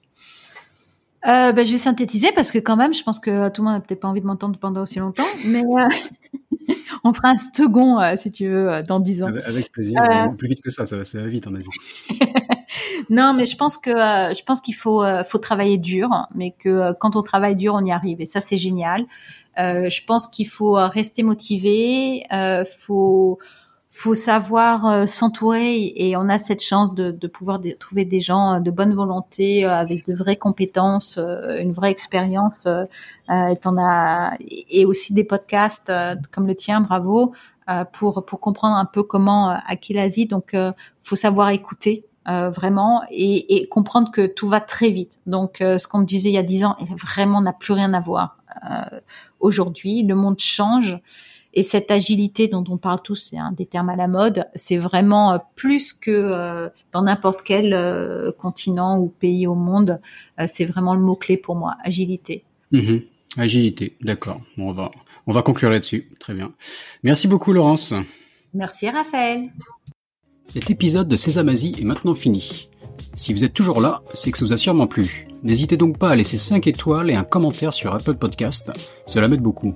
Euh, bah, je vais synthétiser parce que quand même, je pense que tout le monde n'a peut-être pas envie de m'entendre pendant aussi longtemps, mais euh, on fera un second euh, si tu veux dans dix ans. Avec, plaisir. Plus vite que ça, ça, ça va vite en Asie. non, mais je pense que je pense qu'il faut faut travailler dur, mais que quand on travaille dur, on y arrive et ça c'est génial. je pense qu'il faut rester motivé, faut faut savoir euh, s'entourer et on a cette chance de, de pouvoir trouver des gens euh, de bonne volonté euh, avec de vraies compétences, une vraie expérience. et, et aussi des podcasts comme le tien, bravo, pour pour comprendre un peu comment acquis l'Asie. Donc, faut savoir écouter. vraiment et, et, comprendre que tout va très vite. Donc, ce qu'on me disait il y a dix ans, vraiment n'a plus rien à voir aujourd'hui. Le monde change et cette agilité dont on parle tous, c'est un des termes à la mode, c'est vraiment euh, plus que euh, dans n'importe quel euh, continent ou pays au monde, c'est vraiment le mot-clé pour moi, agilité. Mhm. Agilité, d'accord. on va, on va conclure là-dessus. Très bien. Merci beaucoup, Laurence. Merci, Raphaël. Cet épisode de Sésamazie est maintenant fini. Si vous êtes toujours là, c'est que ça vous a sûrement plu. N'hésitez donc pas à laisser 5 étoiles et un commentaire sur Apple Podcast, cela m'aide beaucoup.